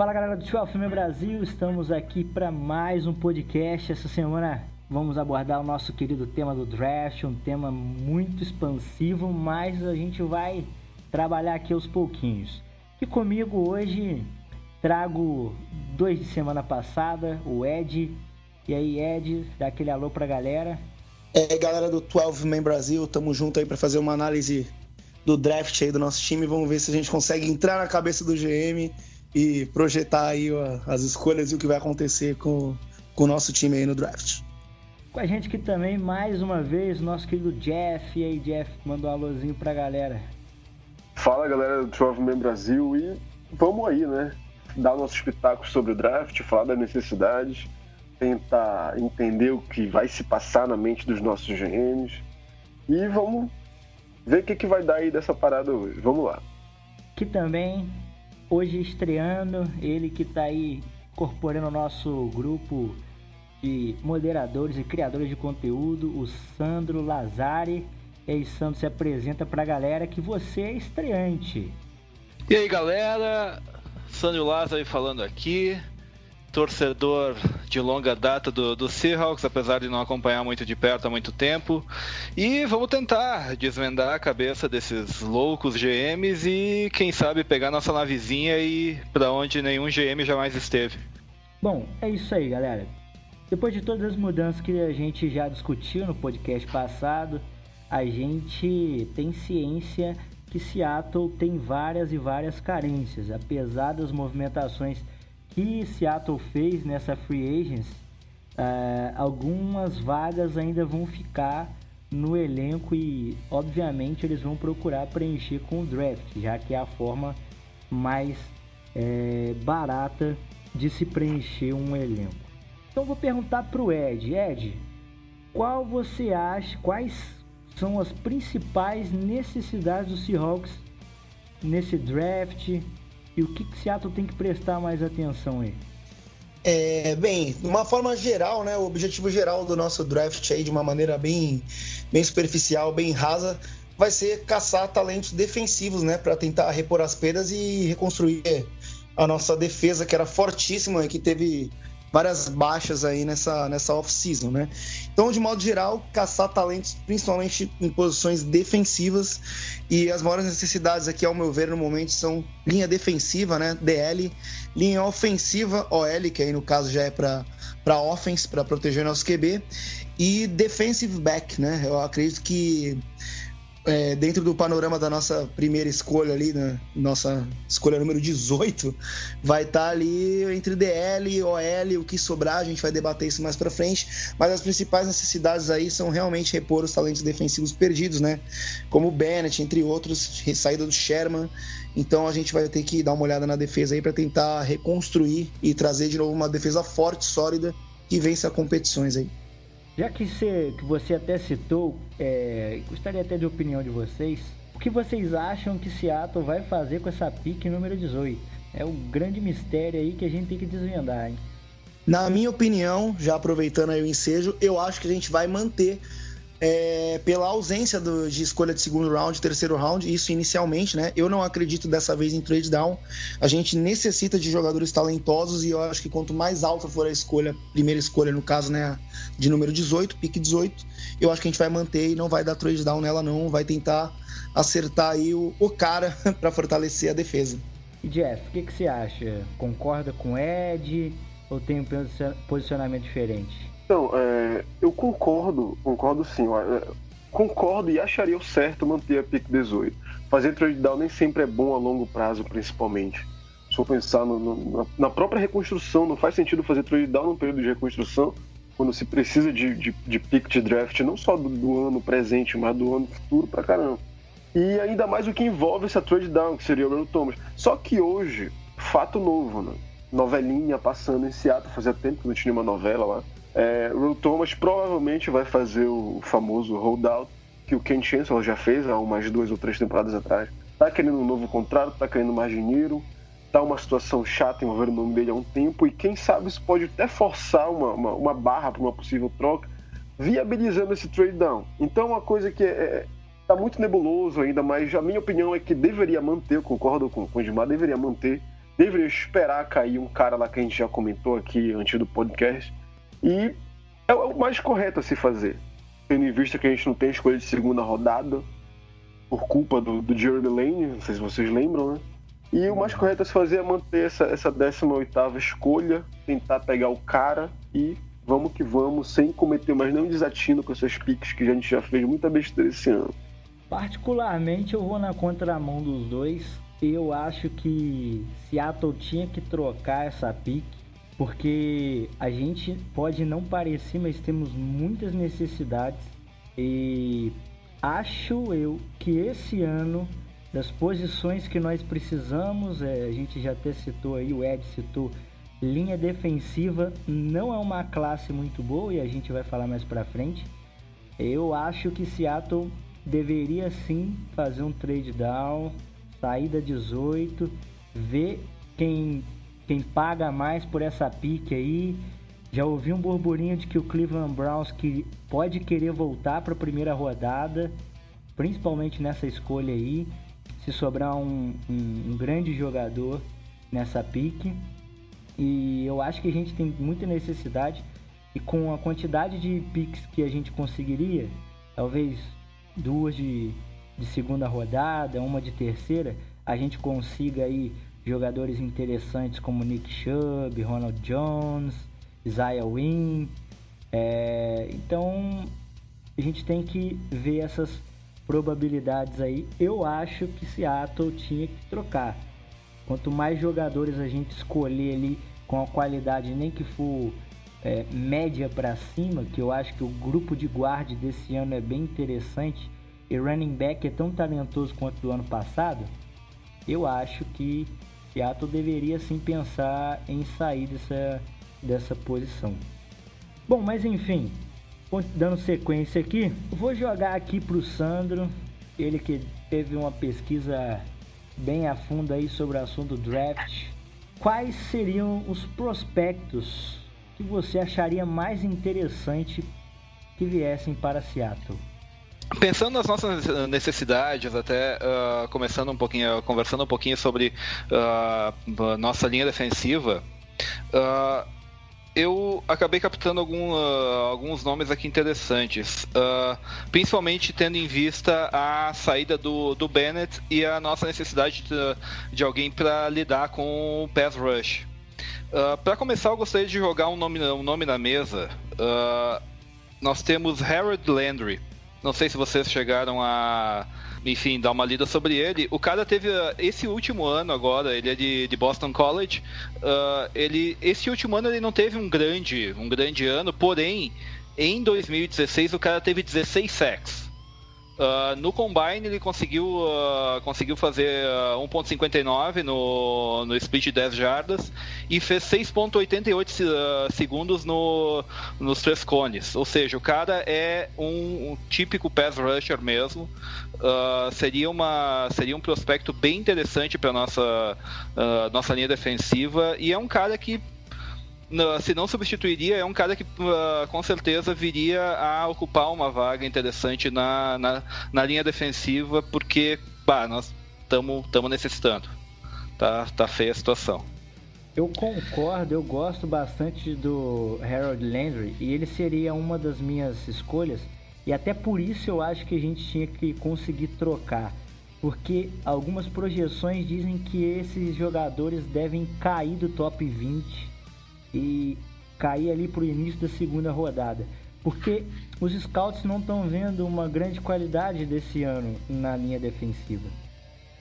Fala galera do 12 Filme Brasil, estamos aqui para mais um podcast. Essa semana vamos abordar o nosso querido tema do draft, um tema muito expansivo, mas a gente vai trabalhar aqui aos pouquinhos. E comigo hoje trago dois de semana passada, o Ed. E aí, Ed, dá aquele alô pra galera. É, galera do 12 Man Brasil, tamo junto aí para fazer uma análise do draft aí do nosso time. Vamos ver se a gente consegue entrar na cabeça do GM e projetar aí as escolhas e o que vai acontecer com, com o nosso time aí no draft. Com a gente aqui também, mais uma vez, nosso querido Jeff. E aí, Jeff, manda um alôzinho pra galera. Fala, galera do 12 Man Brasil. E vamos aí, né? Dar nossos espetáculos sobre o draft, falar das necessidades, tentar entender o que vai se passar na mente dos nossos GMs. E vamos ver o que, que vai dar aí dessa parada hoje. Vamos lá. Que também hoje estreando, ele que está aí incorporando o nosso grupo de moderadores e criadores de conteúdo, o Sandro Lazari. E aí, Sandro, se apresenta para a galera que você é estreante. E aí, galera, Sandro Lazari falando aqui torcedor de longa data do, do Seahawks, apesar de não acompanhar muito de perto há muito tempo. E vamos tentar desvendar a cabeça desses loucos GMs e, quem sabe, pegar nossa navezinha e para onde nenhum GM jamais esteve. Bom, é isso aí, galera. Depois de todas as mudanças que a gente já discutiu no podcast passado, a gente tem ciência que Seattle tem várias e várias carências, apesar das movimentações que Seattle fez nessa free agents, uh, algumas vagas ainda vão ficar no elenco e, obviamente, eles vão procurar preencher com o draft, já que é a forma mais é, barata de se preencher um elenco. Então, vou perguntar para o Ed, Ed, qual você acha, quais são as principais necessidades do Seahawks nesse draft? E o que, que Seattle tem que prestar mais atenção aí? É, bem, de uma forma geral, né, o objetivo geral do nosso draft aí, de uma maneira bem, bem superficial, bem rasa, vai ser caçar talentos defensivos, né, para tentar repor as perdas e reconstruir a nossa defesa, que era fortíssima e que teve várias baixas aí nessa, nessa off-season, né? Então, de modo geral, caçar talentos, principalmente em posições defensivas. E as maiores necessidades aqui, ao meu ver, no momento, são linha defensiva, né? DL, linha ofensiva, OL, que aí no caso já é para offense, para proteger nosso QB, e defensive back, né? Eu acredito que é, dentro do panorama da nossa primeira escolha ali, né? nossa escolha número 18, vai estar tá ali entre DL, OL, o que sobrar, a gente vai debater isso mais para frente, mas as principais necessidades aí são realmente repor os talentos defensivos perdidos, né? Como o Bennett, entre outros, saída do Sherman. Então a gente vai ter que dar uma olhada na defesa aí para tentar reconstruir e trazer de novo uma defesa forte, sólida, que vença competições aí. Já que você, que você até citou, é, gostaria até de opinião de vocês. O que vocês acham que Seattle vai fazer com essa pique número 18? É o grande mistério aí que a gente tem que desvendar, hein? Na minha opinião, já aproveitando aí o ensejo, eu acho que a gente vai manter é, pela ausência do, de escolha de segundo round, terceiro round, isso inicialmente, né? Eu não acredito dessa vez em trade down. A gente necessita de jogadores talentosos e eu acho que quanto mais alta for a escolha, primeira escolha no caso, né, de número 18, pique 18, eu acho que a gente vai manter e não vai dar trade down nela não, vai tentar acertar aí o, o cara para fortalecer a defesa. E Jeff, o que, que você acha? Concorda com o Ed ou tem um posicionamento diferente? Então, é, eu concordo, concordo sim. É, concordo e acharia o certo manter a pick 18. Fazer trade down nem sempre é bom a longo prazo, principalmente. Se for pensar no, no, na própria reconstrução, não faz sentido fazer trade down num período de reconstrução, quando se precisa de, de, de pick de draft, não só do, do, ano presente, mas do ano futuro pra caramba. E ainda mais o que envolve essa trade down, que seria o Earl Thomas. Só que hoje, fato novo, né? Novelinha passando em Seattle, fazia tempo que não tinha uma novela lá. É, Thomas provavelmente vai fazer o famoso holdout que o Ken Chancellor já fez há umas duas ou três temporadas atrás. Tá querendo um novo contrato, tá querendo mais dinheiro, tá uma situação chata envolvendo o nome dele há um tempo e quem sabe isso pode até forçar uma, uma, uma barra para uma possível troca, viabilizando esse trade down. Então, uma coisa que é, é tá muito nebuloso ainda, mas a minha opinião é que deveria manter, eu concordo com, com o Edmar, deveria manter, deveria esperar cair um cara lá que a gente já comentou aqui antes do podcast, e é o mais correto a se fazer, tendo em vista que a gente não tem escolha de segunda rodada, por culpa do, do Jeremy Lane, não sei se vocês lembram, né? E o mais correto a se fazer é manter essa, essa 18 escolha, tentar pegar o cara e vamos que vamos, sem cometer mais nenhum desatino com essas piques que a gente já fez muita besteira esse ano. Particularmente eu vou na contramão dos dois. Eu acho que Seattle tinha que trocar essa pique, porque a gente pode não parecer, mas temos muitas necessidades. E acho eu que esse ano, das posições que nós precisamos, é, a gente já até citou aí, o Ed citou, linha defensiva não é uma classe muito boa e a gente vai falar mais pra frente. Eu acho que Seattle deveria sim fazer um trade down, saída 18, ver quem, quem paga mais por essa pique aí. Já ouvi um burburinho de que o Cleveland Browns que pode querer voltar para a primeira rodada, principalmente nessa escolha aí, se sobrar um, um, um grande jogador nessa pique. E eu acho que a gente tem muita necessidade e com a quantidade de picks que a gente conseguiria, talvez duas de, de segunda rodada, uma de terceira, a gente consiga aí jogadores interessantes como Nick Chubb, Ronald Jones, Isaiah Wynn. É, então a gente tem que ver essas probabilidades aí. Eu acho que Seattle tinha que trocar. Quanto mais jogadores a gente escolher ali com a qualidade nem que for é, média para cima, que eu acho que o grupo de guarda desse ano é bem interessante e running back é tão talentoso quanto do ano passado, eu acho que Seattle deveria sim pensar em sair dessa, dessa posição. Bom, mas enfim, dando sequência aqui, vou jogar aqui para o Sandro, ele que teve uma pesquisa bem a fundo aí sobre o assunto draft. Quais seriam os prospectos que você acharia mais interessante que viessem para Seattle? Pensando nas nossas necessidades, até uh, começando um pouquinho, conversando um pouquinho sobre uh, nossa linha defensiva, uh, eu acabei captando algum, alguns nomes aqui interessantes, principalmente tendo em vista a saída do, do Bennett e a nossa necessidade de, de alguém para lidar com o pass rush. para começar, eu gostaria de jogar um nome, um nome na mesa. nós temos Harold Landry não sei se vocês chegaram a, enfim, dar uma lida sobre ele. O cara teve uh, esse último ano agora, ele é de, de Boston College. Uh, ele, esse último ano ele não teve um grande, um grande ano, porém, em 2016 o cara teve 16 sacks. Uh, no Combine ele conseguiu, uh, conseguiu fazer uh, 1.59 no, no split de 10 jardas e fez 6.88 segundos no, nos três cones. Ou seja, o cara é um, um típico pass rusher mesmo. seria, uma, seria um prospecto bem interessante para nossa nossa linha defensiva e é um cara que se não substituiria, é um cara que uh, com certeza viria a ocupar uma vaga interessante na, na, na linha defensiva, porque bah, nós estamos necessitando. Tá, tá feia a situação. Eu concordo, eu gosto bastante do Harold Landry e ele seria uma das minhas escolhas. E até por isso eu acho que a gente tinha que conseguir trocar. Porque algumas projeções dizem que esses jogadores devem cair do top 20 e cair ali para o início da segunda rodada. Porque os scouts não estão vendo uma grande qualidade desse ano na linha defensiva.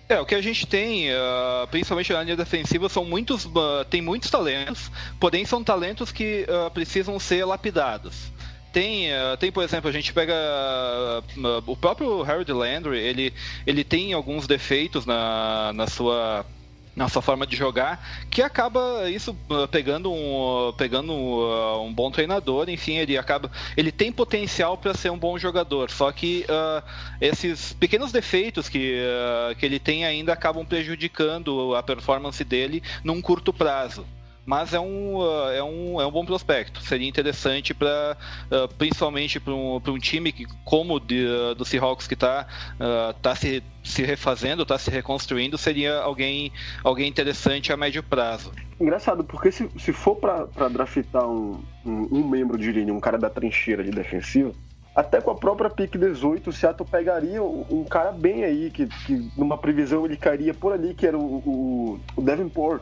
É, o que a gente tem, uh, principalmente na linha defensiva, são muitos, uh, tem muitos talentos, porém são talentos que uh, precisam ser lapidados. Tem, tem, por exemplo, a gente pega o próprio Harold Landry, ele, ele tem alguns defeitos na, na sua na sua forma de jogar, que acaba isso uh, pegando um, pegando um, um, bom treinador, enfim, ele acaba, ele tem potencial para ser um bom jogador, só que uh, esses pequenos defeitos que, uh, que ele tem ainda acabam prejudicando a performance dele num curto prazo mas é um, uh, é um, é um bom prospecto. Seria interessante para uh, principalmente para um, um time que, como de, uh, do Seahawks que está tá se, se refazendo, está se reconstruindo, seria alguém, alguém interessante a médio prazo. Engraçado, porque se, se for para draftar um, um, um, membro de linha, um cara da trincheira de defensivo, até com a própria pick 18, o Seattle pegaria um cara bem aí, que, que numa previsão ele cairia por ali, que era o, o, o é lá,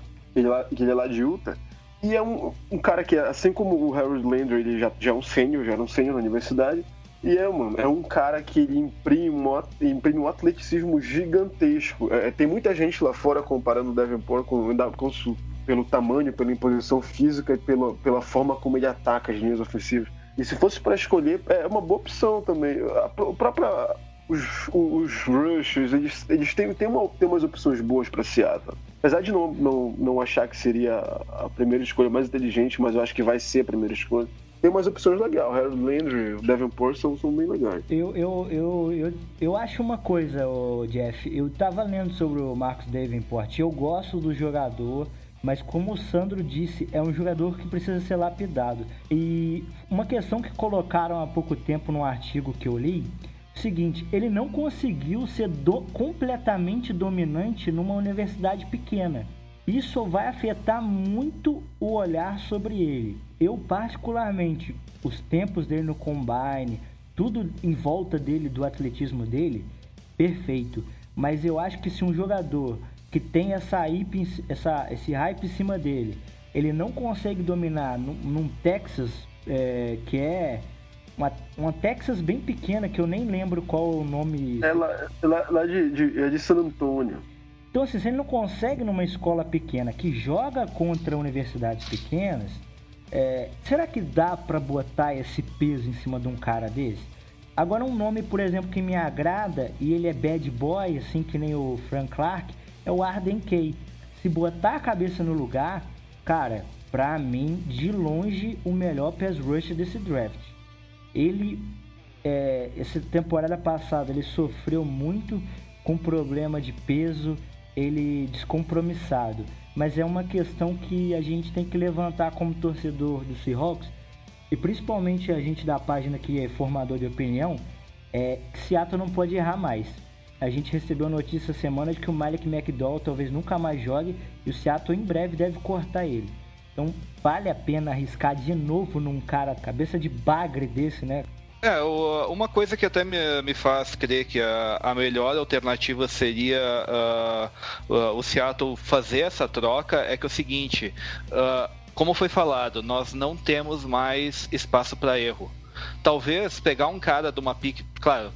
que ele é lá de Utah. E é um, um cara que, assim como o Harold Landry, ele já, já é um sênior, já era um sênior na universidade. E é, mano, é um cara que ele imprime um, imprime um atleticismo gigantesco. É, tem muita gente lá fora comparando o Davenport com, com, com, pelo tamanho, pela imposição física e pela, pela forma como ele ataca as linhas ofensivas. E se fosse para escolher, é uma boa opção também. A, a própria os, os rushes, eles, eles têm, têm, uma, têm umas opções boas para Seattle. Apesar de não, não, não achar que seria a primeira escolha mais inteligente, mas eu acho que vai ser a primeira escolha. Tem umas opções legais. O Harold Landry, o Davenport são, são bem legais. Eu, eu, eu, eu, eu acho uma coisa, Jeff. Eu tava lendo sobre o Marcos Davenport. Eu gosto do jogador mas como o Sandro disse, é um jogador que precisa ser lapidado. E uma questão que colocaram há pouco tempo no artigo que eu li Seguinte, ele não conseguiu ser do, completamente dominante numa universidade pequena. Isso vai afetar muito o olhar sobre ele. Eu, particularmente, os tempos dele no combine, tudo em volta dele, do atletismo dele, perfeito. Mas eu acho que se um jogador que tem essa hype, essa, esse hype em cima dele, ele não consegue dominar num, num Texas é, que é uma, uma Texas bem pequena, que eu nem lembro qual o nome. É lá, lá, lá de, de, é de San Antônio. Então, assim, se ele não consegue numa escola pequena que joga contra universidades pequenas, é, será que dá para botar esse peso em cima de um cara desse? Agora, um nome, por exemplo, que me agrada e ele é bad boy, assim que nem o Frank Clark, é o Arden Kay. Se botar a cabeça no lugar, cara, pra mim, de longe, o melhor pass rush desse draft ele é, essa temporada passada ele sofreu muito com problema de peso, ele descompromissado. Mas é uma questão que a gente tem que levantar como torcedor do Seahawks e principalmente a gente da página que é formador de opinião, é que Seattle não pode errar mais. A gente recebeu notícia semana de que o Malik McDowell talvez nunca mais jogue e o Seattle em breve deve cortar ele. Então vale a pena arriscar de novo num cara cabeça de bagre desse, né? É, uma coisa que até me, faz crer que a, a melhor alternativa seria uh, o Seattle fazer essa troca é que é o seguinte, uh, como foi falado, nós não temos mais espaço para erro. Talvez pegar um cara de uma pique, claro,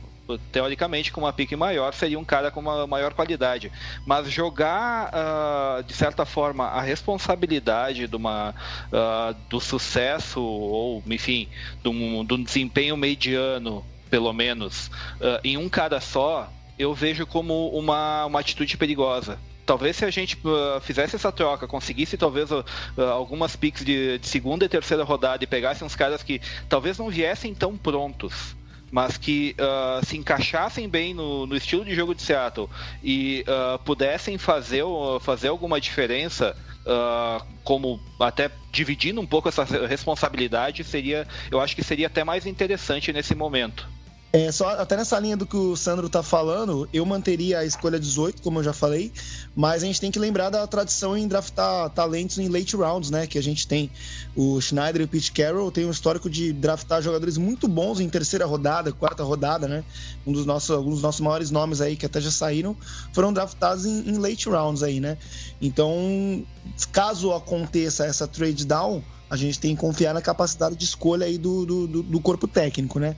teoricamente, com uma pique maior, seria um cara com uma maior qualidade. Mas jogar, uh, de certa forma, a responsabilidade de uma, uh, do sucesso, ou, enfim, de um, de um desempenho mediano, pelo menos, uh, em um cara só, eu vejo como uma, uma atitude perigosa talvez se a gente uh, fizesse essa troca, conseguisse talvez uh, algumas picks de, de, segunda e terceira rodada e pegasse uns caras que talvez não viessem tão prontos mas que uh, se encaixassem bem no, no, estilo de jogo de Seattle e uh, pudessem fazer, fazer alguma diferença, uh, como até dividindo um pouco essa responsabilidade, seria, eu acho que seria até mais interessante nesse momento. É, só até nessa linha do que o Sandro tá falando, eu manteria a escolha 18, como eu já falei, mas a gente tem que lembrar da tradição em draftar talentos em late rounds, né? Que a gente tem o Schneider e o Pete Carroll tem um histórico de draftar jogadores muito bons em terceira rodada, quarta rodada, né? Um dos nossos, alguns dos nossos maiores nomes aí que até já saíram foram draftados em, em late rounds aí, né? Então, caso aconteça essa trade down, a gente tem que confiar na capacidade de escolha aí do, do, do corpo técnico, né?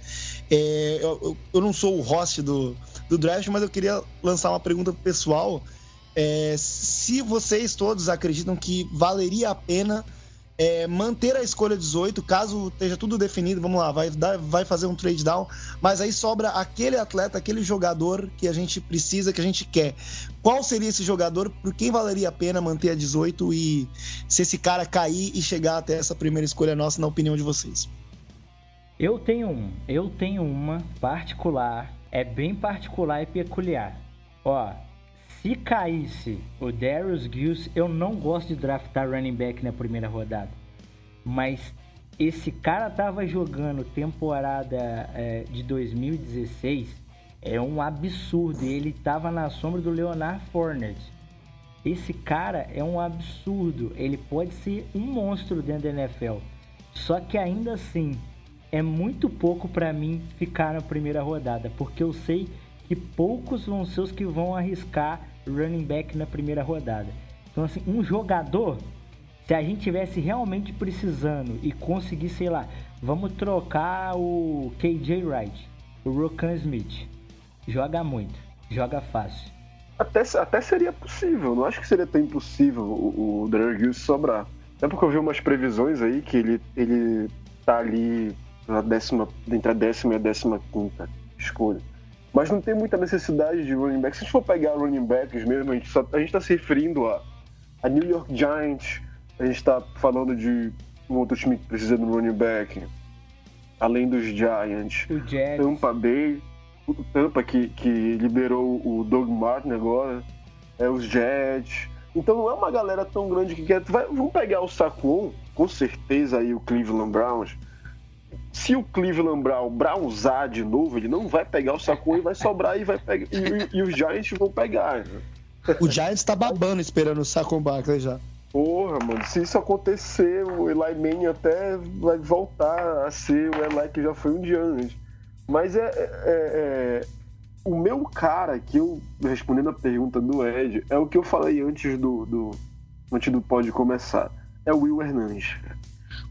É, eu, eu, não sou o host do, do draft, mas eu queria lançar uma pergunta pessoal. É, se vocês todos acreditam que valeria a pena é, manter a escolha 18, caso esteja tudo definido, vamos lá, vai, vai fazer um trade down, mas aí sobra aquele atleta, aquele jogador que a gente precisa, que a gente quer. Qual seria esse jogador? Por quem valeria a pena manter a 18 e se esse cara cair e chegar até essa primeira escolha nossa, na opinião de vocês? Eu tenho um, eu tenho uma particular, é bem particular e peculiar. Ó, se caísse o Darius Gills, eu não gosto de draftar running back na primeira rodada. Mas esse cara tava jogando temporada é, de 2016 é um absurdo. Ele tava na sombra do Leonard Fournette. Esse cara é um absurdo. Ele pode ser um monstro dentro da NFL. Só que ainda assim é muito pouco para mim ficar na primeira rodada, porque eu sei que poucos vão ser os que vão arriscar running back na primeira rodada. Então, assim, um jogador, se a gente tivesse realmente precisando e conseguir, sei lá, vamos trocar o KJ Wright, o Rokan Smith. Joga muito, joga fácil. Até, até seria possível, não acho que seria tão impossível o, o Drew sobrar. Até porque eu vi umas previsões aí que ele, ele tá ali na décima, entre a décima e a décima quinta escolha. Mas não tem muita necessidade de running back. Se a gente for pegar running backs mesmo, a gente, só, a gente tá se referindo a, a New York Giants, a gente tá falando de um outro time que precisa de um running back, além dos Giants. O Jets. Tampa Bay, o Tampa que, que liberou o Doug Martin agora, é os Jets. Então não é uma galera tão grande que quer. Vai, vamos pegar o Saquon, com certeza aí o Cleveland Browns se o Cleveland Brown brownzar de novo, ele não vai pegar o Saquon e vai sobrar e vai pegar. E, e, os Giants vão pegar. Né? O Giants tá babando esperando o Saquon Barkley já. Porra, mano, se isso acontecer, o Eli Manning até vai voltar a ser o Eli que já foi um dia antes. Mas é, é, é, o meu cara, que eu, respondendo a pergunta do Ed, é o que eu falei antes do, do antes do pod começar. É o Will Hernandes.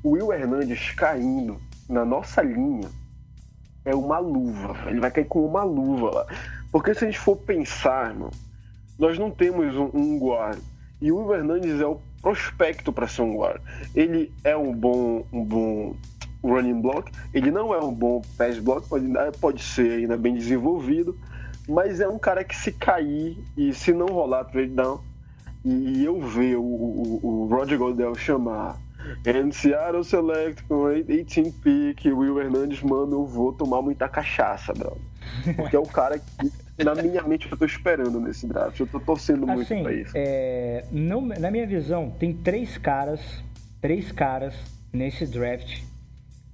O Will Hernandes caindo na nossa linha é uma luva. Ele vai cair com uma luva lá. Porque se a gente for pensar, irmão, nós não temos um, um guard. E o Will Hernandes é o prospecto para ser um guard. Ele é um bom, um bom running block. Ele não é um bom pass block, pode, pode ser ainda bem desenvolvido. Mas é um cara que se cair e se não rolar trade down, e eu ver o, o, o Roger chamar And Seattle Select com 18 pick, Will Hernandes, mano, eu vou tomar muita cachaça, brother. Porque é o cara que, na minha mente, eu tô esperando nesse draft. Eu tô torcendo assim, muito pra isso. É, não, na minha visão, tem três caras, três caras nesse draft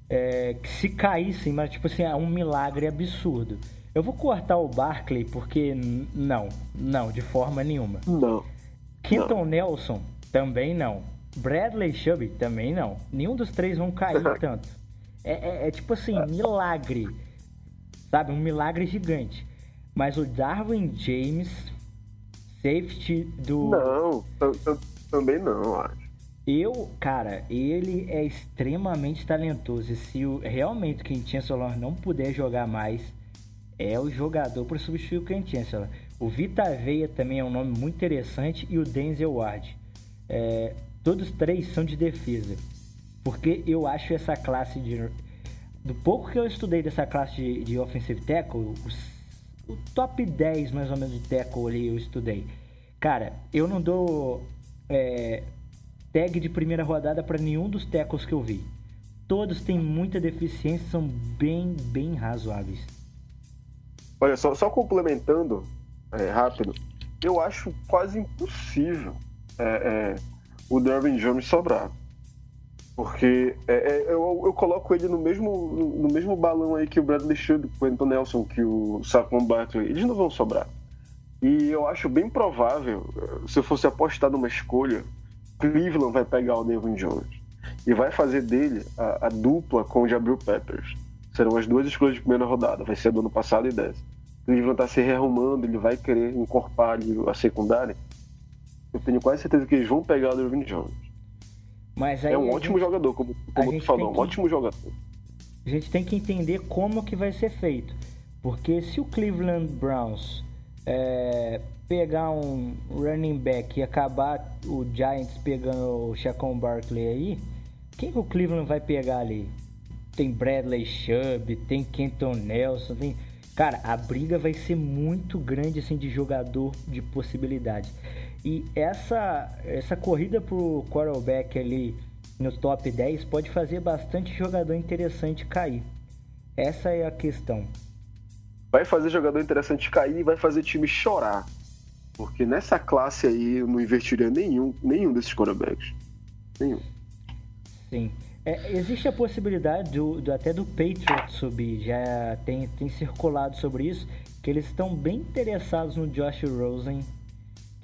é, que se caíssem, mas tipo assim, é um milagre absurdo. Eu vou cortar o Barkley porque não, não, de forma nenhuma. Não. Quinton não. Nelson também não. Bradley Chubb também não. Nenhum dos três vão cair tanto. É, é, é, tipo assim, milagre. Sabe? Um milagre gigante. Mas o Darwin James, safety do. Não, também não, acho. Eu, cara, ele é extremamente talentoso. E se o, realmente o Ken Chancellor não puder jogar mais, é o jogador para substituir o Ken Chancellor. O Vita Veia também é um nome muito interessante e o Denzel Ward. É, Todos três são de defesa. Porque eu acho essa classe de. Do pouco que eu estudei dessa classe de, de offensive tackle, os, o top 10 mais ou menos de tackle ali eu estudei. Cara, eu não dou é, tag de primeira rodada para nenhum dos tackles que eu vi. Todos têm muita deficiência, são bem, bem razoáveis. Olha, só, só complementando é, rápido, eu acho quase impossível é, é o Derwin Jones sobrar. Porque é, é, eu, eu, coloco ele no mesmo, no mesmo balão aí que o Bradley Chubb, o Anton Nelson, que o Saquon Barkley. Eles não vão sobrar. E eu acho bem provável, se eu fosse apostar numa escolha, Cleveland vai pegar o Derwin Jones. E vai fazer dele a, a dupla com o Jabril Peppers. Serão as duas escolhas de primeira rodada. Vai ser do ano passado e dessa. Cleveland está se rearrumando, ele vai querer encorpar a secundária eu tenho quase certeza que eles vão pegar o Dervin Jones. Mas é um ótimo gente, jogador, como, como tu falou, que, um ótimo jogador. A gente tem que entender como que vai ser feito. Porque se o Cleveland Browns é, pegar um running back e acabar o Giants pegando o Chacon Barkley aí, quem que o Cleveland vai pegar ali? Tem Bradley Chubb, tem Kenton Nelson, tem Cara, a briga vai ser muito grande assim de jogador de possibilidade. E essa essa corrida pro quarterback ali no top 10 pode fazer bastante jogador interessante cair. Essa é a questão. Vai fazer jogador interessante cair e vai fazer time chorar. Porque nessa classe aí eu não investiria nenhum, nenhum desses quarterbacks. Nenhum. Sim. É, existe a possibilidade do, do, até do Patriots subir, já tem, tem circulado sobre isso, que eles estão bem interessados no Josh Rosen,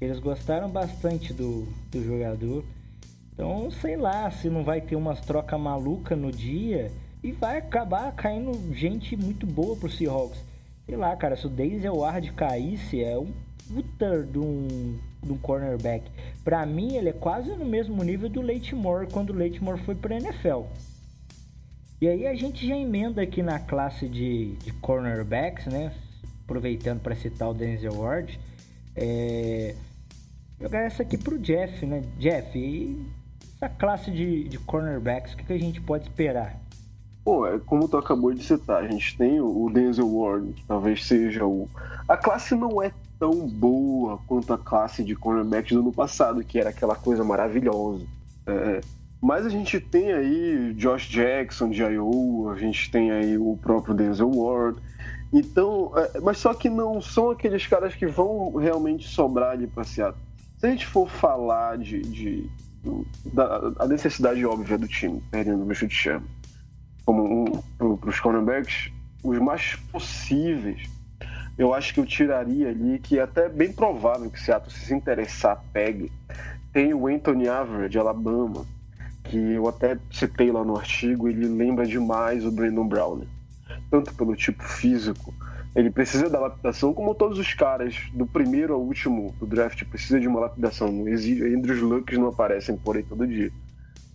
eles gostaram bastante do, do jogador. Então, sei lá se não vai ter umas trocas maluca no dia e vai acabar caindo gente muito boa pro Seahawks. Sei lá, cara, se o Ward caísse, é um puta de um, de um cornerback. Para mim, ele é quase no mesmo nível do Leite Moore quando o Leite Moore foi para NFL. E aí a gente já emenda aqui na classe de, de cornerbacks, né? Aproveitando para citar o Denzel Ward. É... Jogar essa aqui pro Jeff, né? Jeff, e essa classe de, de cornerbacks, o que, que a gente pode esperar? Pô, é como tu acabou de citar, a gente tem o Denzel Ward, que talvez seja o. A classe não é tão boa quanto a classe de cornerbacks do ano passado, que era aquela coisa maravilhosa. É, mas a gente tem aí Josh Jackson de Iowa, a gente tem aí o próprio Denzel Ward. Então, é, mas só que não são aqueles caras que vão realmente sobrar ali para Seattle. Se a gente for falar de, de da a necessidade óbvia do time, perdendo o chute chama, como um, para os cornerbacks, os mais possíveis eu acho que eu tiraria ali, que é até bem provável que Seattle, se se interessar, pegue. Tem o Anthony Average, de Alabama, que eu até citei lá no artigo, ele lembra demais o Brandon Brown. Tanto pelo tipo físico, ele precisa da lapidação, como todos os caras, do primeiro ao último do draft, precisa de uma lapidação. Andrews Lucks não aparecem por aí todo dia.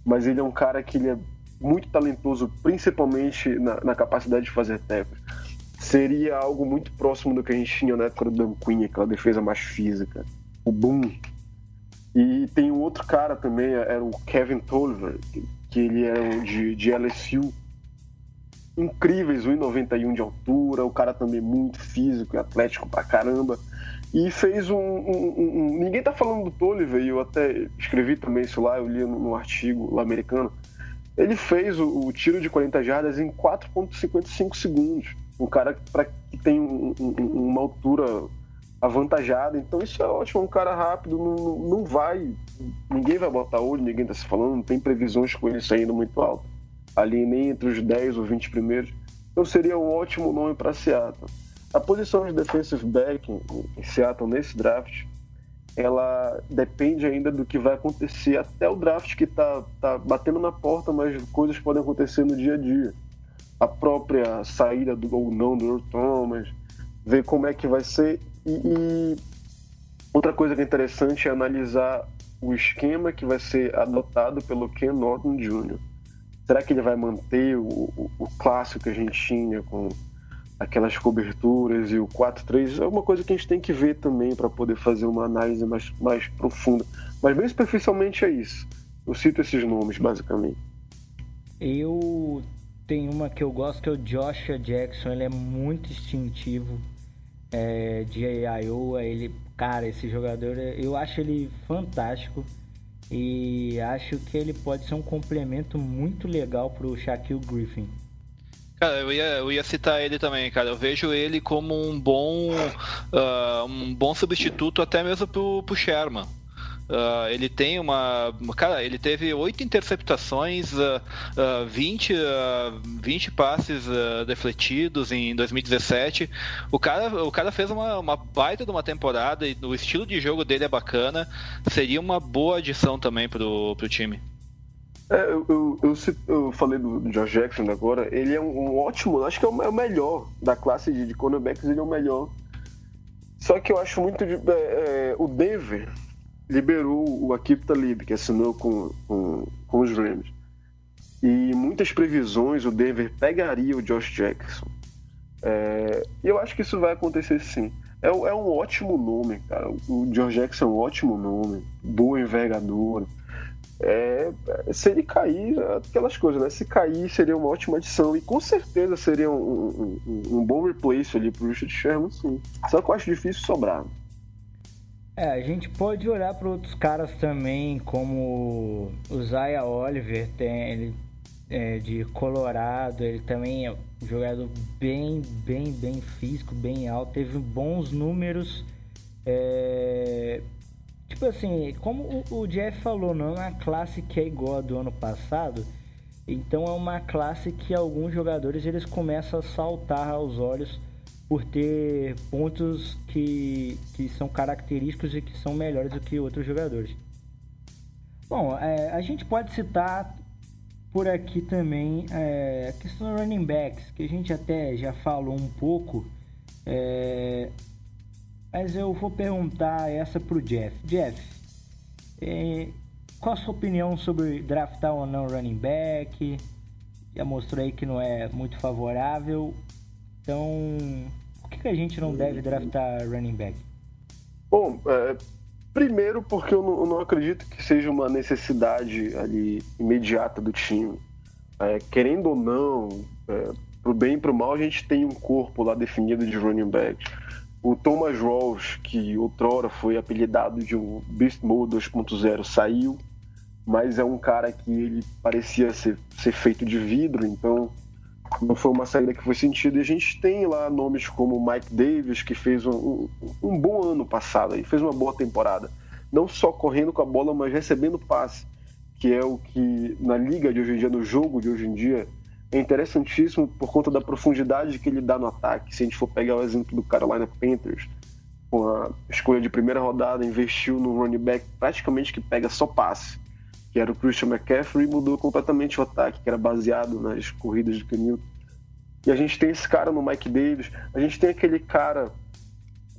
Mas ele é um cara que ele é muito talentoso, principalmente na, na capacidade de fazer tackles seria algo muito próximo do que a gente tinha na época do Dan Quinn, aquela defesa mais física. O Boom. E tem um outro cara também, era o Kevin Tolliver, que ele era de, de LSU. Incríveis, 1,91 de altura, o cara também muito físico e atlético pra caramba. E fez um, um, um, Ninguém tá falando do Tolliver, eu até escrevi também isso lá, eu li no artigo lá americano. Ele fez o, o tiro de 40 jardas em 4,55 segundos um cara pra, que tem um, um, uma altura avantajada, então isso é ótimo, um cara rápido, não, não vai, ninguém vai botar olho, ninguém tá se falando, não tem previsões com ele saindo muito alto, ali nem entre os 10 ou 20 primeiros, então seria um ótimo nome para Seattle. A posição de defensive back em Seattle nesse draft, ela depende ainda do que vai acontecer até o draft que tá, tá batendo na porta, mas coisas podem acontecer no dia a dia a própria saída do ou não do Earl Thomas, ver como é que vai ser. E, e, outra coisa que é interessante é analisar o esquema que vai ser adotado pelo Ken Norton Jr. Será que ele vai manter o, o, o clássico que a gente tinha com aquelas coberturas e o 4-3? É uma coisa que a gente tem que ver também para poder fazer uma análise mais, mais profunda. Mas bem superficialmente é isso. Eu cito esses nomes, basicamente. Eu tem uma que eu gosto que é o Joshua Jackson, ele é muito instintivo é, de Iowa, ele, cara, esse jogador, eu acho ele fantástico e acho que ele pode ser um complemento muito legal pro Shaquille Griffin. Cara, eu ia, eu ia citar ele também, cara. Eu vejo ele como um bom, uh, um bom substituto até mesmo pro, pro Sherman. Uh, ele tem uma. Cara, ele teve oito interceptações, uh, uh, 20, uh, 20 passes uh, defletidos em 2017. O cara, o cara fez uma, uma baita de uma temporada e o estilo de jogo dele é bacana. Seria uma boa adição também pro, pro time. É, eu, eu, eu, eu, falei do, Josh Jackson agora, ele é um, um ótimo, acho que é o, é o, melhor da classe de, de cornerbacks, ele é o melhor. Só que eu acho muito de, é, é, o Denver liberou o Akip Talib, que assinou com, com, com os Rams. E muitas previsões o Denver pegaria o Josh Jackson. É, e eu acho que isso vai acontecer sim. É, é, um ótimo nome, cara. O Josh Jackson é um ótimo nome, boa envergadura. é, se ele cair, aquelas coisas, né? Se cair, seria uma ótima adição e com certeza seria um, um, um bom replace ali pro Richard Sherman, sim. Só que eu acho difícil sobrar. É, a gente pode olhar para outros caras também, como o Zaya Oliver, tem, ele é, de Colorado, ele também é um jogador bem, bem, bem físico, bem alto, teve bons números. É, Tipo assim, como o, Jeff falou, não é uma classe que é igual a do ano passado. Então é uma classe que alguns jogadores eles começam a saltar aos olhos por ter pontos que, que são característicos e que são melhores do que outros jogadores. Bom, é, a gente pode citar por aqui também é, a questão do running backs, que a gente até já falou um pouco. É, mas eu vou perguntar essa pro Jeff. Jeff, é, qual a sua opinião sobre draftar ou não running back? Já mostrou aí que não é muito favorável. Então, por que, que a gente não deve draftar running back? Bom, é, primeiro porque eu não, eu não, acredito que seja uma necessidade ali imediata do time. É, querendo ou não, é, pro bem e pro mal, a gente tem um corpo lá definido de running back. O Thomas Rawls, que outrora foi apelidado de um Beast Mode 2.0, saiu, mas é um cara que ele parecia ser, ser feito de vidro, então não foi uma saída que foi sentido. E a gente tem lá nomes como Mike Davis, que fez um, um, um bom ano passado, e fez uma boa temporada. Não só correndo com a bola, mas recebendo passe, que é o que na liga de hoje em dia, no jogo de hoje em dia, é interessantíssimo por conta da profundidade que ele dá no ataque. Se a gente for pegar o exemplo do Carolina Panthers, com a escolha de primeira rodada, investiu no running back praticamente que pega só passe, que era o Christian McCaffrey, mudou completamente o ataque, que era baseado nas corridas de Kenilton. E a gente tem esse cara no Mike Davis, a gente tem aquele cara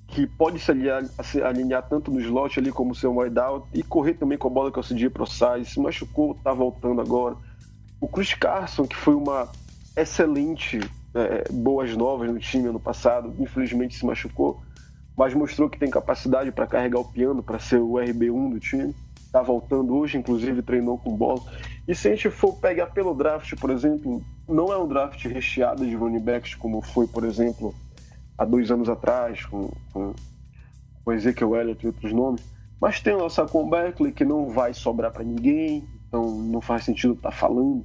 que pode se alinhar, se alinhar tanto no slot ali como o seu wideout e correr também com a bola que é o CJ ProSize, se machucou, tá voltando agora o Chris Carson, que foi uma excelente é, boas novas no time ano passado, infelizmente se machucou, mas mostrou que tem capacidade para carregar o piano, para ser o RB1 do time. Está voltando hoje, inclusive treinou com bola. E se a gente for pegar pelo draft, por exemplo, não é um draft recheado de running backs como foi, por exemplo, há dois anos atrás, com, com, com Ezekiel Elliott e outros nomes. Mas tem o Saquon Berkeley, que não vai sobrar para ninguém, então não faz sentido estar tá falando.